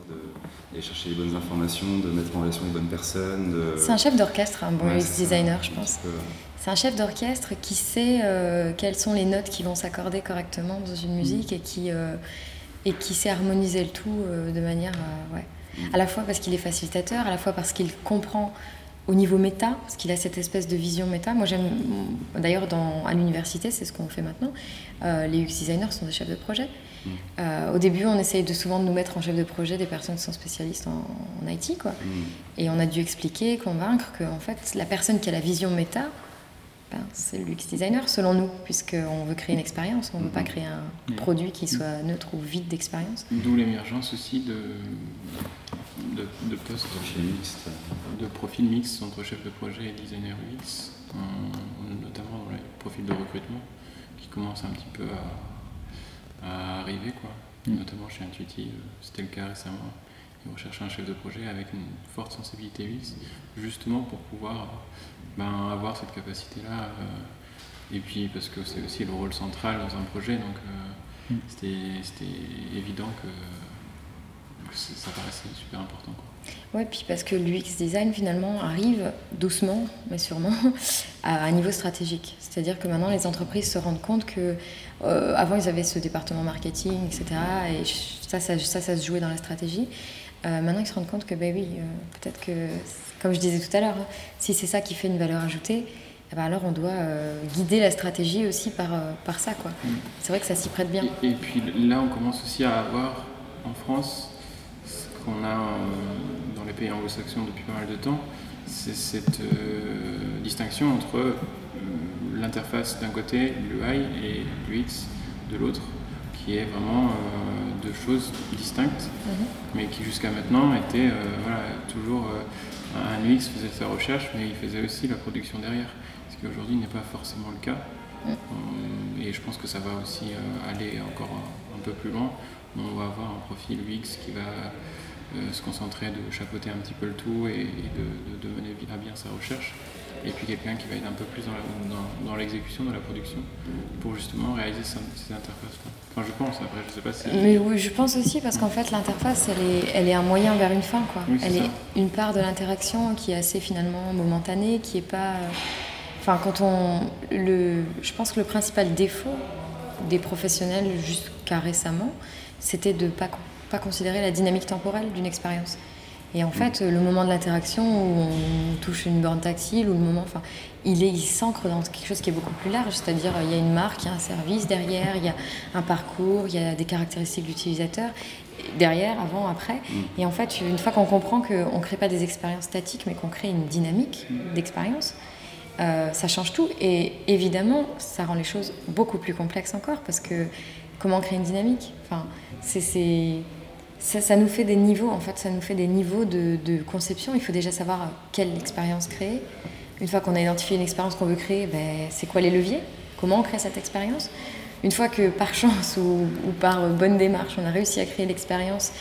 d'aller chercher les bonnes informations, de mettre en relation les bonnes personnes. de- c'est un chef d'orchestre, un bon Ouais, UX designer, un je pense. peu, C'est un chef d'orchestre qui sait euh, quelles sont les notes qui vont s'accorder correctement dans une musique et qui, euh, et qui sait harmoniser le tout euh, de manière. euh, ouais. Mm. À la fois parce qu'il est facilitateur, à la fois parce qu'il comprend au niveau méta, parce qu'il a cette espèce de vision méta. Moi, j'aime. D'ailleurs, à l'université, c'est ce qu'on fait maintenant. euh, les UX designers sont des chefs de projet. Mm. Euh, au début, on essaye de souvent de nous mettre en chef de projet des personnes qui sont spécialistes en, en IT, quoi. Mm. Et on a dû expliquer, convaincre que en fait, la personne qui a la vision méta, ben, c'est le UX designer selon nous, puisqu'on veut créer une expérience, on ne veut pas Mhm. créer un produit qui soit neutre ou vide d'expérience. D'où l'émergence aussi de, de, de postes, mixte. de profils mixtes entre chef de projet et designer UX, en- notamment dans les profils de recrutement qui commencent un petit peu à, à arriver, quoi. Mm. notamment chez Intuitive, c'était le cas récemment. Ils recherchaient un chef de projet avec une forte sensibilité UX, justement pour pouvoir ben, avoir cette capacité-là. euh, et puis parce que c'est aussi le rôle central dans un projet, donc euh, Mm. c'était évident que, ça paraissait super important. Quoi. Ouais, puis parce que l'UX design finalement arrive doucement, mais sûrement, à un niveau stratégique. C'est-à-dire que maintenant les entreprises se rendent compte que euh, avant ils avaient ce département marketing, etc. Et ça, ça, ça, ça se jouait dans la stratégie. Euh, maintenant ils se rendent compte que, ben oui, euh, peut-être que, comme je disais tout à l'heure, hein, si c'est ça qui fait une valeur ajoutée, eh ben alors on doit euh, guider la stratégie aussi par, euh, par ça. quoi. Mm. C'est vrai que ça s'y prête bien. Et, et puis là, on commence aussi à avoir en France ce qu'on a euh, dans les pays anglo-saxons depuis pas mal de temps, c'est cette euh, distinction entre euh, l'interface d'un côté, l'UI, et l'UX de l'autre, qui est vraiment euh, deux choses distinctes, Mhm. mais qui jusqu'à maintenant étaient euh, voilà, toujours. euh, un UX faisait sa recherche, mais il faisait aussi la production derrière, ce qui aujourd'hui n'est pas forcément le cas. Mm. Et je pense que ça va aussi aller encore un, un peu plus loin. On va avoir un profil UX qui va euh, se concentrer de chapeauter un petit peu le tout et, et de, de- de mener à bien sa recherche. Et puis quelqu'un qui va être un peu plus dans la- dans- dans l'exécution, dans, la production, pour justement réaliser ces, ces interfaces-là. Enfin, je pense, après, je sais pas si. Mais oui, je pense aussi parce qu'en fait l'interface, elle est, elle est un moyen vers une fin, quoi. Oui, elle ça. est une part de l'interaction qui est assez finalement momentanée, qui est pas. euh, Enfin, quand on le, je pense que le principal défaut des professionnels jusqu'à récemment, c'était de pas pas considérer la dynamique temporelle d'une expérience. Et en fait, le moment de l'interaction où on touche une borne tactile ou le moment, enfin, il est, il s'ancre dans quelque chose qui est beaucoup plus large, c'est-à-dire il y a une marque, il y a un service derrière, il y a un parcours, il y a des caractéristiques d'utilisateur derrière, avant, après. Et en fait, une fois qu'on comprend qu'on ne crée pas des expériences statiques, mais qu'on crée une dynamique d'expérience, euh, ça change tout. Et évidemment, ça rend les choses beaucoup plus complexes encore, parce que comment créer une dynamique? Enfin, c'est, c'est- ça, nous fait des niveaux, en fait, ça nous fait des niveaux de, de conception. Il faut déjà savoir quelle expérience créer. Une fois qu'on a identifié une expérience qu'on veut créer, ben, c'est quoi les leviers? Comment on crée cette expérience? Une fois que par chance ou, ou par bonne démarche, on a réussi à créer l'expérience,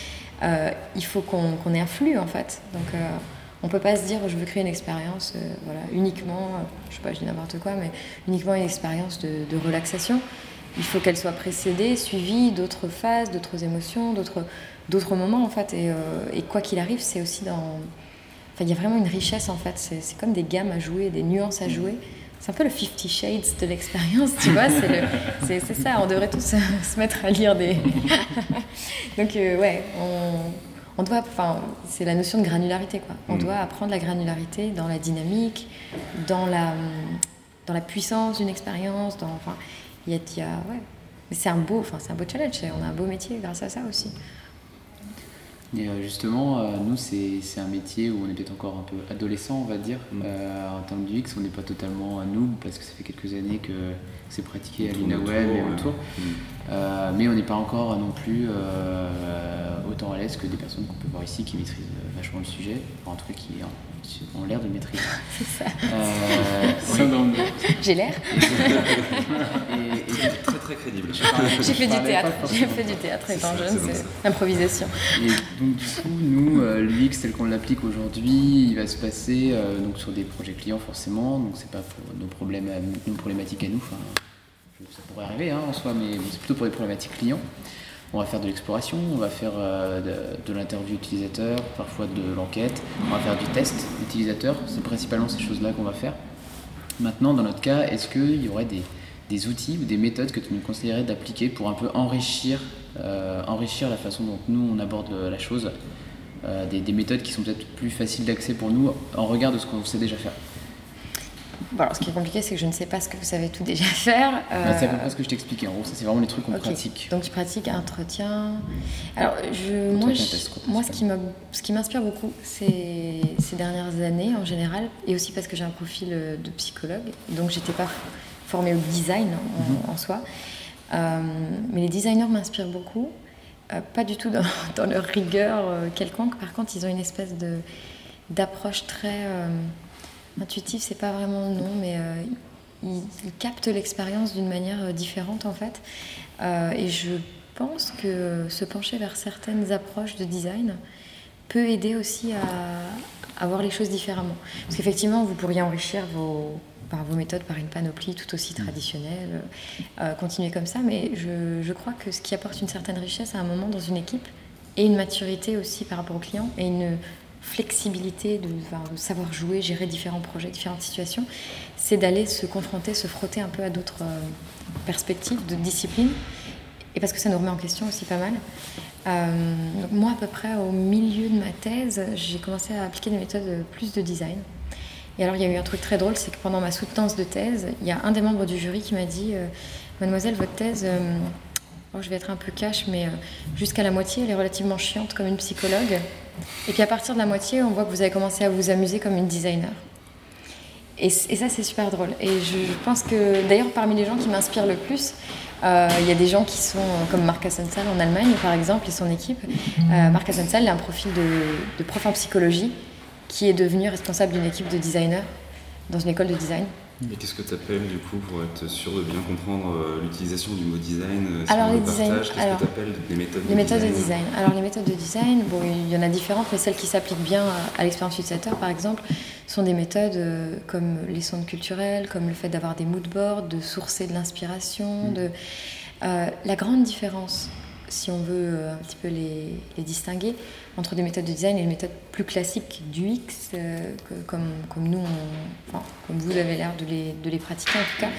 euh, il faut qu'on, qu'on ait un flux, en fait. Donc, euh, on peut pas se dire je veux créer une expérience euh, voilà, uniquement, je sais pas, je dis n'importe quoi, mais uniquement une expérience de, de relaxation. Il faut qu'elle soit précédée, suivie d'autres phases, d'autres émotions, d'autres, d'autres moments en fait. Et, euh, et quoi qu'il arrive, c'est aussi dans. Enfin, il y a vraiment une richesse en fait. C'est, c'est comme des gammes à jouer, des nuances à jouer. C'est un peu le Fifty Shades de l'expérience, tu vois. C'est, ça, on devrait tous se mettre à lire des. Donc, euh, ouais, on, on doit, enfin, c'est la notion de granularité, quoi. On Mm. doit apprendre la granularité dans la dynamique, dans la, dans la puissance d'une expérience, dans, enfin, il y a, y a- ouais. Mais c'est un beau, enfin, c'est un beau challenge. On a un beau métier grâce à ça aussi. Et euh, justement, euh, nous, c'est un métier où on est peut-être encore un peu adolescent, on va dire. Mm. Euh, en termes du X, on n'est pas totalement à nous parce que ça fait quelques années que c'est pratiqué à On l'INAWeb et autour, autour. Euh, mais on n'est pas encore non plus euh, autant à l'aise que des personnes qu'on peut voir ici qui maîtrisent euh, vachement le sujet, Enfin, en tout cas qui, ont l'air de le maîtriser. C'est ça. Euh, oui. J'ai l'air. Et- et- Très très crédible. J'ai fait du théâtre. J'ai fait du théâtre étant jeune, c'est l'improvisation. Et donc du coup, nous, l'UX tel qu'on l'applique aujourd'hui, il va se passer euh, donc sur des projets clients forcément. Donc c'est pas pour nos problèmes, à- nos problématiques à nous. Pourrait arriver hein, en soi, mais c'est plutôt pour les problématiques clients. On va faire de l'exploration, on va faire euh, de, l'interview utilisateur, parfois de l'enquête, on va faire du test utilisateur. C'est principalement ces choses-là qu'on va faire. Maintenant, dans notre cas, est-ce qu'il y aurait des, des outils ou des méthodes que tu nous conseillerais d'appliquer pour un peu enrichir, euh, enrichir la façon dont nous on aborde la chose euh, des, des méthodes qui sont peut-être plus faciles d'accès pour nous en regard de ce qu'on sait déjà faire? Bon, alors, ce qui est compliqué, c'est que je ne sais pas ce que vous savez tout déjà faire. C'est à peu Euh, près ce que je t'expliquais. En gros, ça c'est vraiment les trucs qu'on Ok. pratique. Donc tu pratiques entretien. Alors je, moi, je- moi, ce qui m'a, ce qui m'inspire beaucoup, c'est ces dernières années en général, et aussi parce que j'ai un profil euh, de psychologue, donc j'étais pas formée au design en, en soi, Euh, mais les designers m'inspirent beaucoup. Euh, pas du tout dans, dans leur rigueur quelconque. Par contre, ils ont une espèce de d'approche très euh, intuitive. C'est pas vraiment le nom, mais euh, ils captent l'expérience d'une manière euh, différente en fait. Euh, et je pense que se pencher vers certaines approches de design peut aider aussi à, voir les choses différemment. Parce qu'effectivement, vous pourriez enrichir vos, par vos méthodes par une panoplie tout aussi traditionnelle, euh, continuer comme ça, mais je, je crois que ce qui apporte une certaine richesse à un moment dans une équipe, et une maturité aussi par rapport au client, et une flexibilité de, savoir jouer, gérer différents projets, différentes situations, c'est d'aller se confronter, se frotter un peu à d'autres euh, perspectives, de disciplines, et parce que ça nous remet en question aussi pas mal. Euh, moi, à peu près au milieu de ma thèse, j'ai commencé à appliquer des méthodes euh, plus de design. Et alors, il y a eu un truc très drôle, c'est que pendant ma soutenance de thèse, il y a un des membres du jury qui m'a dit Mademoiselle, votre thèse, oh, je vais être un peu cash, mais jusqu'à la moitié, elle est relativement chiante comme une psychologue. Et puis à partir de la moitié, on voit que vous avez commencé à vous amuser comme une designer. Et, ça, c'est super drôle. Et je, pense que, d'ailleurs, parmi les gens qui m'inspirent le plus, euh, il y a des gens qui sont euh, comme Marc Assensal en Allemagne, par exemple, et son équipe. Euh, Marc Assensal, il a un profil de, de prof en psychologie qui est devenu responsable d'une équipe de designers dans une école de design. Et qu'est-ce que tu appelles du coup pour être sûr de bien comprendre euh, l'utilisation du mot design euh, si Alors, les le partage, design- Qu'est-ce alors, que tu appelles des méthodes Les méthodes de design. Alors les méthodes de design, bon, il y en a différentes, mais celles qui s'appliquent bien à, à l'expérience utilisateur, par exemple, sont des méthodes euh, comme les sondes culturelles, comme le fait d'avoir des mood boards, de sourcer de l'inspiration. De... Euh, la grande différence, si on veut un petit peu les, les distinguer, entre des méthodes de design et les méthodes plus classiques du X, euh, comme, comme vous avez l'air de les, de les pratiquer en tout cas,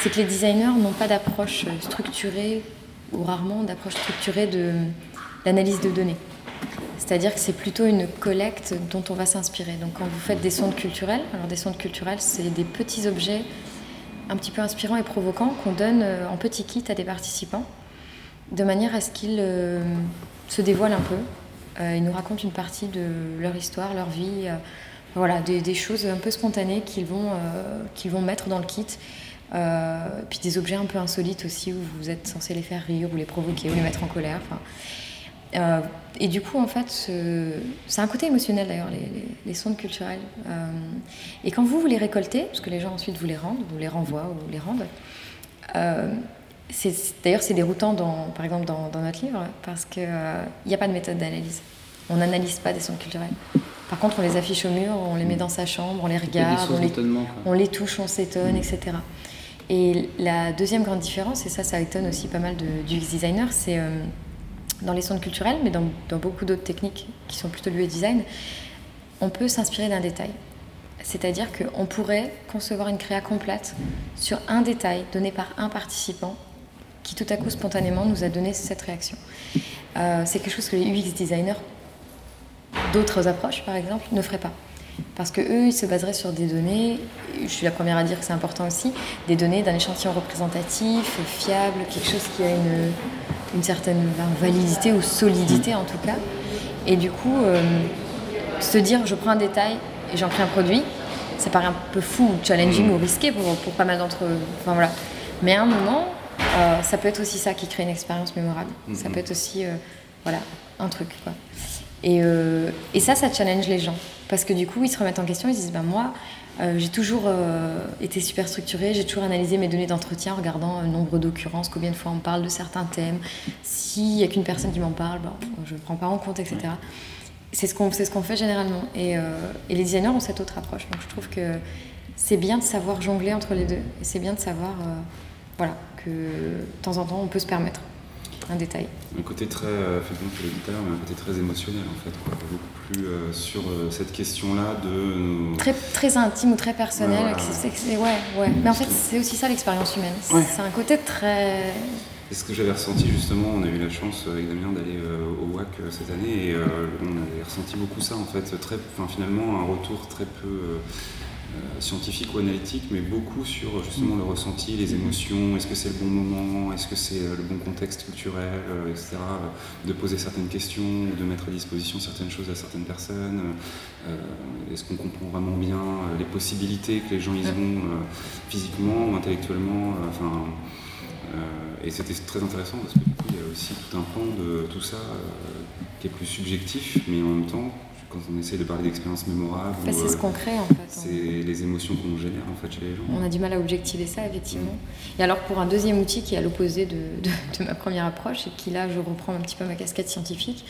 c'est que les designers n'ont pas d'approche structurée ou rarement d'approche structurée de l'analyse de données. C'est-à-dire que c'est plutôt une collecte dont on va s'inspirer. Donc quand vous faites des sondes culturelles, alors des sondes culturelles, c'est des petits objets un petit peu inspirants et provocants qu'on donne euh, en petits kits à des participants, de manière à ce qu'ils euh, se dévoilent un peu. Euh, ils nous racontent une partie de leur histoire, leur vie, euh, voilà, des, choses un peu spontanées qu'ils vont, euh, qu'ils vont mettre dans le kit. Puis des objets un peu insolites aussi où vous êtes censé les faire rire ou les provoquer ou les mettre en colère. Et du coup, en fait, ce- c'est un côté émotionnel d'ailleurs, les, sondes culturelles. Et quand vous, vous les récoltez, parce que les gens ensuite vous les rendent, vous les renvoient ou les rendent, d'ailleurs c'est déroutant, dans, par exemple, dans, dans notre livre, parce qu'il n'y a pas de méthode d'analyse. On n'analyse pas des sondes culturelles. Par contre, on les affiche au mur, on les met dans sa chambre, on les regarde, on les on les touche, on s'étonne, etc. Et la deuxième grande différence, et ça, ça étonne aussi pas mal de, du designer, c'est euh, dans les sondes culturelles, mais dans, dans beaucoup d'autres techniques qui sont plutôt liées au design, on peut s'inspirer d'un détail. C'est-à-dire qu'on pourrait concevoir une créa complète sur un détail donné par un participant qui tout à coup spontanément nous a donné cette réaction. Euh, c'est quelque chose que les UX designers d'autres approches, par exemple, ne feraient pas. Parce que eux, ils se baseraient sur des données, je suis la première à dire que c'est important aussi, des données d'un échantillon représentatif, fiable, quelque chose qui a une, une certaine validité ou solidité en tout cas. Et du coup, euh, se dire je prends un détail et j'en crée un produit, ça paraît un peu fou, challenging ou risqué pour, pas mal d'entre eux. Enfin, voilà. Mais à un moment, euh, ça peut être aussi ça qui crée une expérience mémorable. Ça peut être aussi euh, voilà, un truc. Quoi. Et, euh, et, ça, ça challenge les gens. Parce que du coup, ils se remettent en question, ils se disent, bah, moi, j'ai toujours été super structurée, j'ai toujours analysé mes données d'entretien en regardant le nombre d'occurrences, combien de fois on parle de certains thèmes. S'il n'y a qu'une personne qui m'en parle, bah, je ne prends pas en compte, etc. C'est ce qu'on ce qu'on fait généralement. Et, et, les designers ont cette autre approche. Donc je trouve que c'est bien de savoir jongler entre les deux. Et c'est bien de savoir voilà, que de temps en temps, on peut se permettre un détail. Un côté très, euh, tu l'as mais un côté très émotionnel en fait, quoi. beaucoup plus euh, sur euh, cette question-là de... Très, très intime ou très personnel, ouais, ouais, ouais. Mais en fait, c'est aussi ça l'expérience humaine. C'est un côté très... C'est ce que j'avais ressenti justement, on a eu la chance avec Damien d'aller au WAC cette année et on avait ressenti beaucoup ça en fait, très, finalement un retour très peu euh, scientifique ou analytique, mais beaucoup sur justement le ressenti, les émotions, est-ce que c'est le bon moment, est-ce que c'est euh, le bon contexte culturel, euh, etc. De poser certaines questions, de mettre à disposition certaines choses à certaines personnes. est-ce qu'on comprend vraiment bien les possibilités que les gens ils ont physiquement ou intellectuellement? Enfin, Et c'était très intéressant parce que du coup il y a aussi tout un pan de tout ça qui est plus subjectif, mais en même temps quand on essaie de parler d'expériences mémorables. c'est ce euh, qu'on crée en fait. C'est les émotions qu'on génère en fait chez les gens. On a du mal à objectiver ça effectivement. Mm. Et alors pour un deuxième outil qui est à l'opposé de, de, ma première approche et qui là je reprends un petit peu ma casquette scientifique,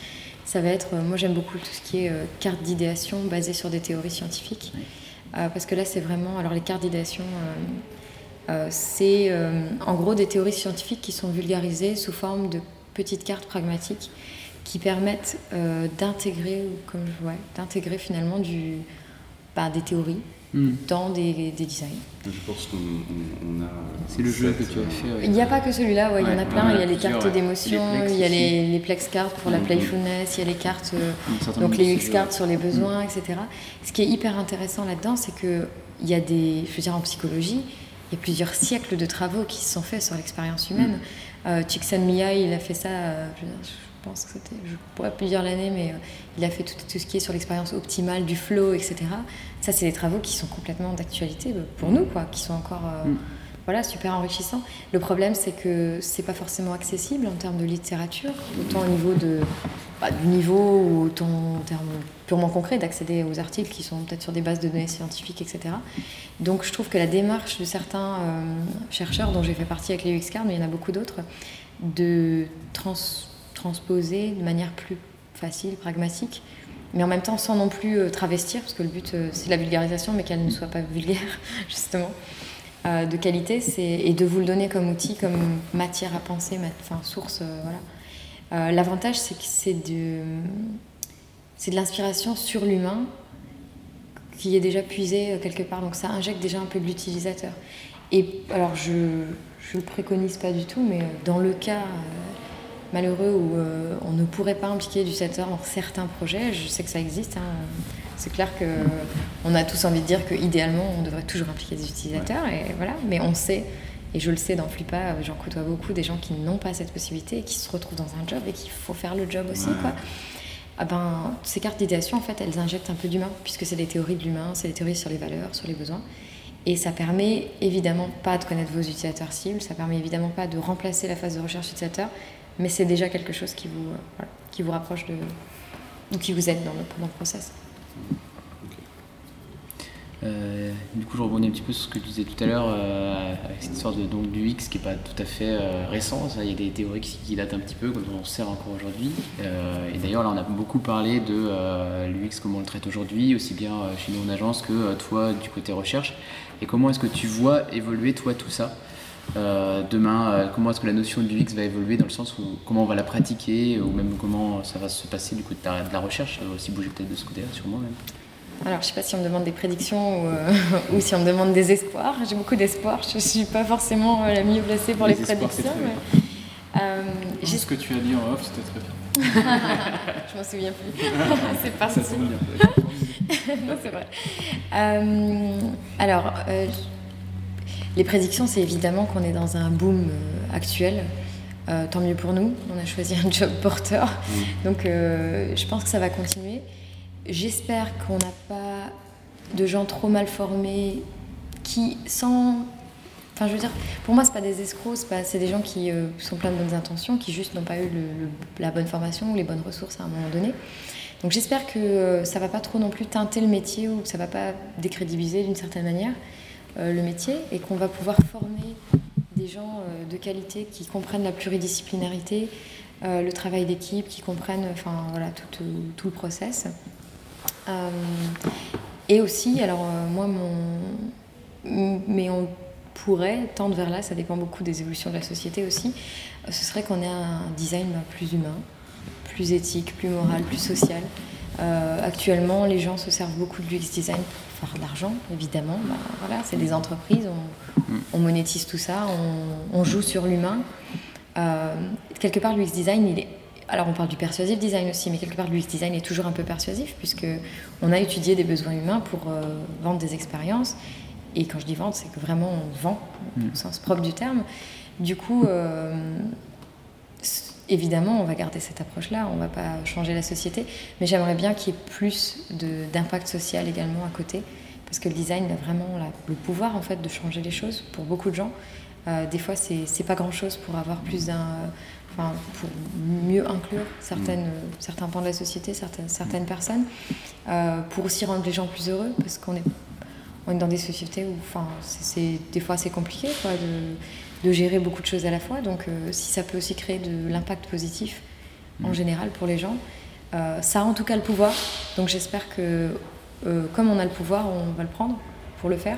ça va être, euh, moi j'aime beaucoup tout ce qui est euh, carte d'idéation basée sur des théories scientifiques. parce que là c'est vraiment, alors les cartes d'idéation, c'est en gros des théories scientifiques qui sont vulgarisées sous forme de petites cartes pragmatiques qui permettent euh, d'intégrer, comme ouais, d'intégrer finalement du, bah, des théories hmm. dans des, des, designs. Je pense qu'on a. C'est le jeu que tu as fait. Il n'y a pas que celui-là, il y en a plein. il y a les cartes d'émotion, il y a les, les, plex cards pour la hmm. playfulness, il y a les cartes, euh, donc les UX cards sur les besoins, hmm. etc. Ce qui est hyper intéressant là-dedans, c'est que il y a des, je veux dire en psychologie, il y a plusieurs siècles de travaux qui se sont faits sur l'expérience humaine. Euh, Csikszentmihalyi, il a fait ça. Euh, je je pense que c'était, je pourrais plus dire l'année, mais euh, il a fait tout, tout, ce qui est sur l'expérience optimale du flow, etc. Ça, c'est des travaux qui sont complètement d'actualité euh, pour nous, quoi, qui sont encore euh, mm. voilà, super enrichissants. Le problème, c'est que c'est pas forcément accessible en termes de littérature, autant au niveau de, bah, du niveau ou autant en termes purement concrets d'accéder aux articles qui sont peut-être sur des bases de données scientifiques, etc. Donc, je trouve que la démarche de certains chercheurs, dont j'ai fait partie avec les UXCAR, mais il y en a beaucoup d'autres, de trans transposer de manière plus facile, pragmatique, mais en même temps sans non plus euh, travestir, parce que le but euh, c'est la vulgarisation, mais qu'elle ne soit pas vulgaire, justement, euh, de qualité, et de vous le donner comme outil, comme matière à penser, enfin source, voilà. L'avantage c'est que c'est de, l'inspiration sur l'humain qui est déjà puisé quelque part, donc ça injecte déjà un peu de l'utilisateur. Et alors je ne le préconise pas du tout, mais dans le cas malheureux où euh, on ne pourrait pas impliquer l'utilisateur dans certains projets. Je sais que ça existe. Hein. C'est clair qu'on a tous envie de dire qu'idéalement, on devrait toujours impliquer des utilisateurs. Et voilà. Mais on sait, et je le sais dans Flipa, j'en côtoie beaucoup, des gens qui n'ont pas cette possibilité et qui se retrouvent dans un job et qu'il faut faire le job aussi. Quoi. Ah ben, ces cartes d'idéation, en fait, elles injectent un peu d'humain, puisque c'est des théories de l'humain, c'est des théories sur les valeurs, sur les besoins. Et ça permet évidemment pas de connaître vos utilisateurs cibles, ça permet évidemment pas de remplacer la phase de recherche utilisateur, mais c'est déjà quelque chose qui vous, euh, qui vous rapproche de. ou qui vous aide dans le, dans le process. Euh, du coup, je rebondis un petit peu sur ce que tu disais tout à l'heure, euh, avec cette histoire de, donc, du X qui n'est pas tout à fait récent. Il y a des théories qui, datent un petit peu, comme on sert encore aujourd'hui. et d'ailleurs, là, on a beaucoup parlé de l'UX, comment on le traite aujourd'hui, aussi bien chez nous en agence que toi du côté recherche. Et comment est-ce que tu vois évoluer, toi, tout ça? euh, demain, euh, comment est-ce que la notion du X va évoluer dans le sens où comment on va la pratiquer ou même comment ça va se passer du coup de, la recherche, ça va aussi bouger peut-être de ce côté-là, sûrement même. Alors, je ne sais pas si on me demande des prédictions ou, euh, si on me demande des espoirs. J'ai beaucoup d'espoirs. Je ne suis pas forcément la mieux placée pour les, prédictions. Mais, ce que tu as dit en off, c'était très bien. je m'en souviens plus. c'est parti. non, c'est vrai. Euh, alors, euh, les prédictions, c'est évidemment qu'on est dans un boom euh, actuel. tant mieux pour nous, on a choisi un job porteur. Mm. Donc, je pense que ça va continuer. J'espère qu'on n'a pas de gens trop mal formés qui, sans Enfin, je veux dire, pour moi, c'est pas des escrocs, c'est des gens qui euh, sont pleins de bonnes intentions, qui juste n'ont pas eu la bonne formation ou les bonnes ressources à un moment donné. Donc j'espère que euh, ça va pas trop non plus teinter le métier ou que ça va pas décrédibiliser d'une certaine manière euh, le métier et qu'on va pouvoir former des gens de qualité qui comprennent la pluridisciplinarité, le travail d'équipe, qui comprennent enfin, voilà, tout, le process. et aussi, alors moi, mon, mais on pourrait tendre vers là, ça dépend beaucoup des évolutions de la société aussi, ce serait qu'on ait un design bah, plus humain, plus éthique, plus moral, plus social. Euh, actuellement, les gens se servent beaucoup de l'UX design faire de l'argent, évidemment. Bah, voilà, c'est des entreprises, on, monétise tout ça, on, joue sur l'humain. Euh, quelque part, l'UX design, il est alors on parle du persuasive design aussi, mais quelque part l'UX design est toujours un peu persuasif puisque on a étudié des besoins humains pour euh, vendre des expériences et quand je dis vente, c'est que vraiment on vend, mm. au sens propre du terme. Du coup, euh, évidemment, on va garder cette approche-là, on ne va pas changer la société, mais j'aimerais bien qu'il y ait plus d'impact social également à côté, parce que le design a vraiment le pouvoir en fait de changer les choses pour beaucoup de gens. Euh, des fois, c'est pas grand-chose pour avoir plus d'un, enfin, pour mieux inclure certaines, mm. certains pans de la société, certaines, certaines personnes, euh, pour aussi rendre les gens plus heureux, parce qu'on est on est dans des sociétés où enfin, c'est des fois c'est compliqué quoi, de, de, gérer beaucoup de choses à la fois. Donc euh, si ça peut aussi créer de l'impact positif en mm. général pour les gens, euh, ça a en tout cas le pouvoir. Donc j'espère que euh, comme on a le pouvoir, on va le prendre pour le faire.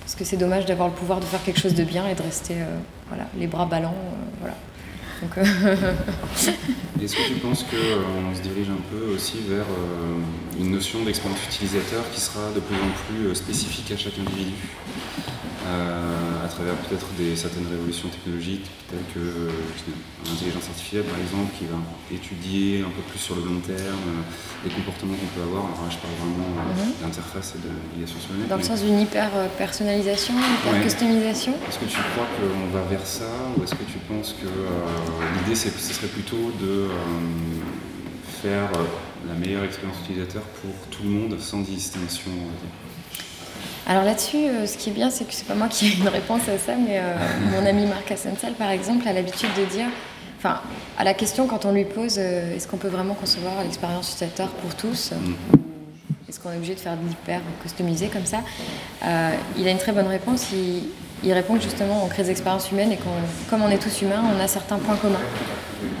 Parce que c'est dommage d'avoir le pouvoir de faire quelque chose de bien et de rester voilà, les bras ballants. voilà. Est-ce que tu penses qu'on se dirige un peu aussi vers une notion d'expérience utilisateur qui sera de plus en plus spécifique à chaque individu, euh, travers peut-être des certaines révolutions technologiques telles que euh, l'intelligence artificielle par exemple, qui va étudier un peu plus sur le long terme les comportements qu'on peut avoir. Alors là, je parle vraiment mhm. d'interface et de navigation sur le net. Dans le sens d'une hyper personnalisation, hyper customisation? Est-ce que tu crois qu'on va vers ça ou est-ce que tu penses que l'idée ce serait plutôt de faire la meilleure expérience utilisateur pour tout le monde sans distinction alors là-dessus, euh, ce qui est bien, c'est que c'est pas moi qui ai une réponse à ça, mais euh, mon ami Marc Assensal, par exemple, a l'habitude de dire, enfin, à la question quand on lui pose, euh, est-ce qu'on peut vraiment concevoir l'expérience utilisateur pour tous mm. Est-ce qu'on est obligé de faire de l'hyper customisé comme ça Il a une très bonne réponse. Il, il répond que justement, on crée des expériences humaines et comme on est tous humains, on a certains points communs.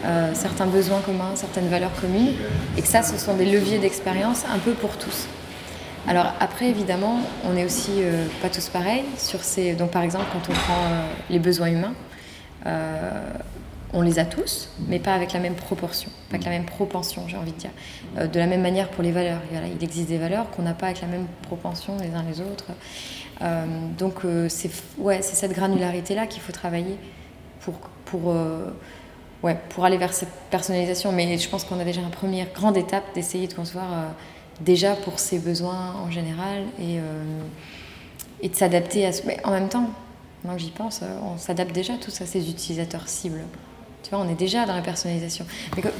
Euh, certains besoins communs, certaines valeurs communes, et que ça, ce sont des leviers d'expérience un peu pour tous. Alors après, évidemment, on n'est aussi euh, pas tous pareils sur ces. Donc par exemple, quand on prend euh, les besoins humains, on les a tous, mais pas avec la même proportion, pas avec la même propension, j'ai envie de dire. de la même manière pour les valeurs. il existe des valeurs qu'on n'a pas avec la même propension les uns les autres. donc c'est ouais, cette granularité-là qu'il faut travailler pour, pour ouais, pour aller vers cette personnalisation. Mais je pense qu'on a déjà une première grande étape d'essayer de concevoir euh, déjà pour ses besoins en général et, euh, et de s'adapter à ce. Mais en même temps, moi j'y pense, euh, on s'adapte déjà tous à ces utilisateurs cibles. Tu vois, on est déjà dans la personnalisation.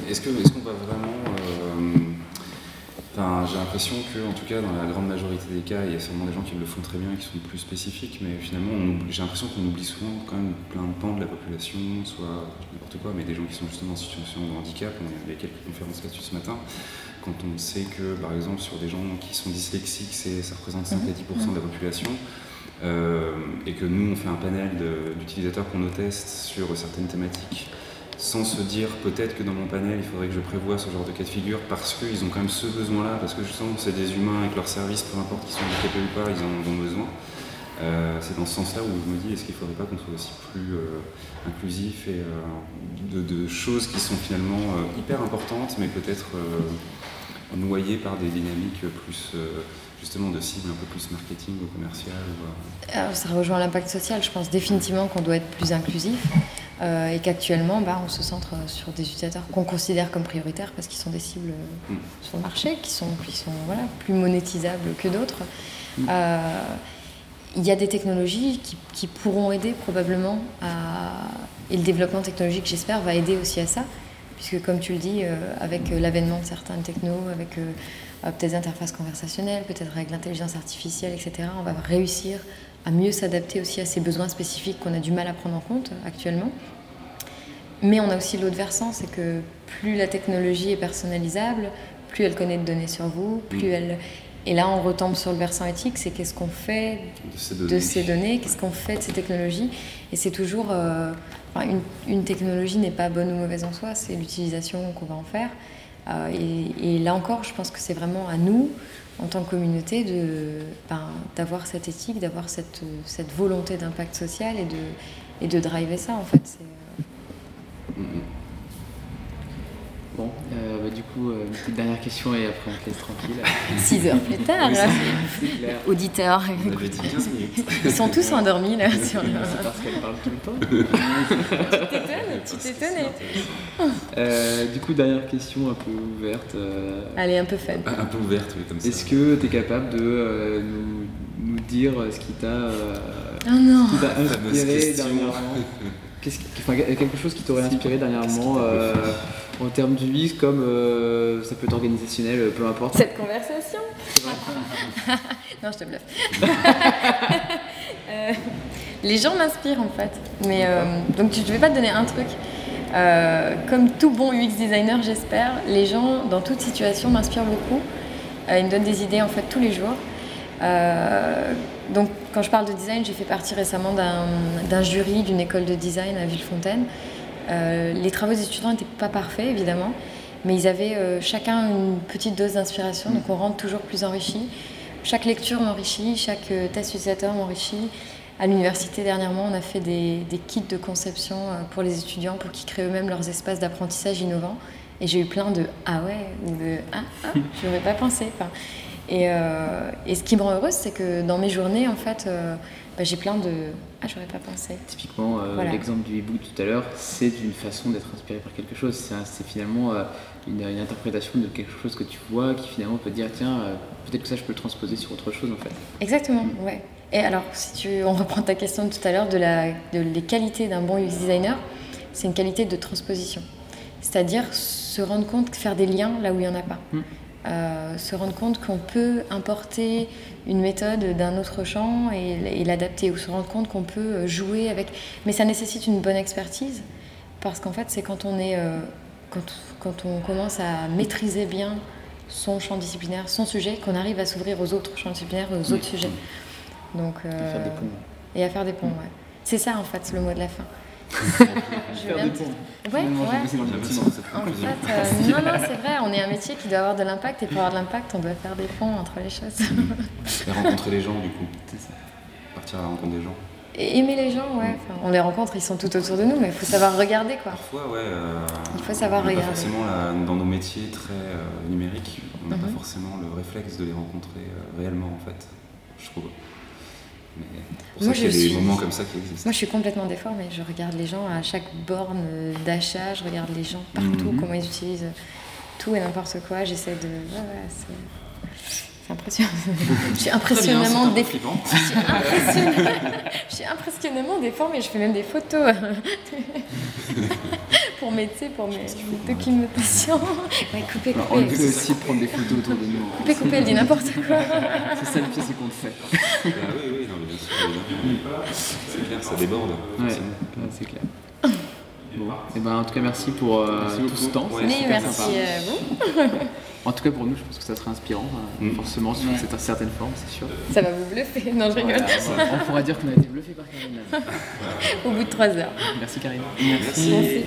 Est-ce qu'on va vraiment j'ai l'impression que, en tout cas, dans la grande majorité des cas, il y a sûrement des gens qui le font très bien et qui sont plus spécifiques, mais finalement, j'ai l'impression qu'on oublie souvent quand même plein de pans de la population, soit n'importe quoi, mais des gens qui sont justement en situation de handicap. On il y quelques conférences là-dessus ce matin. Quand on sait que, par exemple, sur des gens qui sont dyslexiques, ça représente 5 à 10% de la population, euh, et que nous, on fait un panel d'utilisateurs qu'on nous teste sur certaines thématiques sans se dire peut-être que dans mon panel il faudrait que je prévoie ce genre de cas de figure parce qu'ils ont quand même ce besoin-là, parce que justement c'est des humains avec leur service, peu importe qu'ils sont handicapés ou pas, ils en ont besoin. Euh, c'est dans ce sens-là où je me dis est-ce qu'il ne faudrait pas qu'on soit aussi plus euh, inclusif et euh, de, choses qui sont finalement hyper importantes mais peut-être noyées par des dynamiques plus justement de cibles un peu plus marketing ou commercial Ça rejoint l'impact social, je pense définitivement qu'on doit être plus inclusif. et qu'actuellement, bah, on se centre sur des utilisateurs qu'on considère comme prioritaires parce qu'ils sont des cibles Mm. sur le marché, qui sont, qui sont voilà, plus monétisables que d'autres. Euh, il y a des technologies qui, qui pourront aider probablement à... Et le développement technologique, j'espère, va aider aussi à ça. Puisque comme tu le dis, euh, avec euh, l'avènement de certaines technos, avec euh, peut-être des interfaces conversationnelles, peut-être avec l'intelligence artificielle, etc., on va réussir à mieux s'adapter aussi à ces besoins spécifiques qu'on a du mal à prendre en compte actuellement. Mais on a aussi l'autre versant, c'est que plus la technologie est personnalisable, plus elle connaît de données sur vous, plus Mm. elle... Et là, on retombe sur le versant éthique, c'est qu'est-ce qu'on fait De ces données. qu'est-ce qu'on fait de ces technologies. Et c'est toujours. euh, une, une technologie n'est pas bonne ou mauvaise en soi, c'est l'utilisation qu'on va en faire. Euh, et, et là encore, je pense que c'est vraiment à nous, en tant que communauté, ben, d'avoir cette éthique, d'avoir cette, cette volonté d'impact social et de, et de driver ça, en fait. Mm. Bon, euh, bah, du coup, euh, une petite dernière question et après on te laisse tranquille. Six heures plus tard, Oui, auditeurs, On avait dit 15 minutes. ils sont tous endormis là. Sur le... C'est parce qu'elle parle tout le temps. Tu t'étonnes Euh, du coup, dernière question un peu ouverte. euh, Allez, un peu fun. Un peu ouverte, oui, comme ça. Est-ce que tu es capable de euh, nous, nous dire ce qui t'a euh, Oh inspiré question. dernièrement? Qu'est-ce qui- enfin, quelque chose qui t'aurait inspiré dernièrement euh, en termes du UX, comme euh, ça peut être organisationnel, peu importe. Cette conversation. Non, je te bluffe. Euh, les gens m'inspirent en fait. Mais euh, donc je vais pas te donner un truc. Euh, comme tout bon UX designer, j'espère, les gens dans toute situation m'inspirent beaucoup. Euh, ils me donnent des idées en fait tous les jours. Euh, donc quand je parle de design, j'ai fait partie récemment d'un jury d'une école de design à Villefontaine. Euh, les travaux des étudiants n'étaient pas parfaits évidemment, mais ils avaient euh, chacun une petite dose d'inspiration, donc on rentre toujours plus enrichi. Chaque lecture m'enrichit, chaque euh, test utilisateur m'enrichit. À l'université, dernièrement, on a fait des, des kits de conception pour les étudiants pour qu'ils créent eux-mêmes leurs espaces d'apprentissage innovants. Et j'ai eu plein de Ah ouais ou de Ah, ah je n'aurais pas pensé. Enfin, et, euh, et ce qui me rend heureuse, c'est que dans mes journées, en fait, euh, bah, j'ai plein de Ah, j'aurais pas pensé. Typiquement, euh, Voilà. l'exemple du e-book tout à l'heure, c'est une façon d'être inspiré par quelque chose. C'est finalement une, une interprétation de quelque chose que tu vois qui finalement peut te dire tiens, peut-être que ça je peux le transposer sur autre chose en fait. Exactement, ouais. Et alors, si tu, on reprend ta question de tout à l'heure de, la, de les qualités d'un bon UX designer, c'est une qualité de transposition. C'est-à-dire se rendre compte, faire des liens là où il n'y en a pas. Mm. Euh, se rendre compte qu'on peut importer une méthode d'un autre champ et, et l'adapter, ou se rendre compte qu'on peut jouer avec. Mais ça nécessite une bonne expertise, parce qu'en fait, c'est quand on est. euh, quand, quand on commence à maîtriser bien son champ disciplinaire, son sujet, qu'on arrive à s'ouvrir aux autres champs disciplinaires, aux autres sujets. Donc, Et faire des euh, ponts. et à faire des ponts, ouais. C'est ça en fait le mot de la fin. Je. Ouais, dans le En conclusion. fait, euh, non, non, c'est vrai, on est un métier qui doit avoir de l'impact et pour avoir de l'impact, on doit faire des ponts entre les choses. Et rencontrer les gens, du coup. Partir à la rencontre des gens. Et aimer les gens, ouais. Enfin, on les rencontre, ils sont tout autour de nous, mais il faut savoir regarder quoi. Parfois, ouais. euh, Il faut savoir on regarder. Pas forcément là, dans nos métiers très euh, numériques, on n'a pas Mhm. forcément le réflexe de les rencontrer euh, réellement, en fait. Je trouve. Mais pour Moi, ça qu'il y a je des suis- moments comme ça qui existent. Moi, je suis complètement déformée. Je regarde les gens à chaque borne d'achat, je regarde les gens partout, Mhm. comment ils utilisent tout et n'importe quoi. J'essaie de. Ouais, ouais, c'est. Impressionnant. je suis impressionnellement Très bien, flippant. Je suis je déformée, je fais même des photos pour mes, pour mes documentations. Ouais, coupez, Alors, on peut aussi prendre des photos autour de nous. Coupez, coupez, elle dit n'importe quoi. C'est ça le pire, c'est qu'on le fait. Ah oui, oui, non, mais bien sûr, évidemment. C'est clair, ça déborde. Ouais, ouais, c'est clair. Bon, et ben en tout cas merci pour euh, Merci tout ce temps. Ouais, Mais c'était super merci à vous. En tout cas pour nous, je pense que ça sera inspirant, euh, Mm. forcément sur cette certaine forme, c'est sûr. Ça va vous bluffer. Non, je rigole. Voilà, on pourra dire qu'on a été bluffé par Karine. Au bout de trois heures. Merci Karine. Merci. Merci.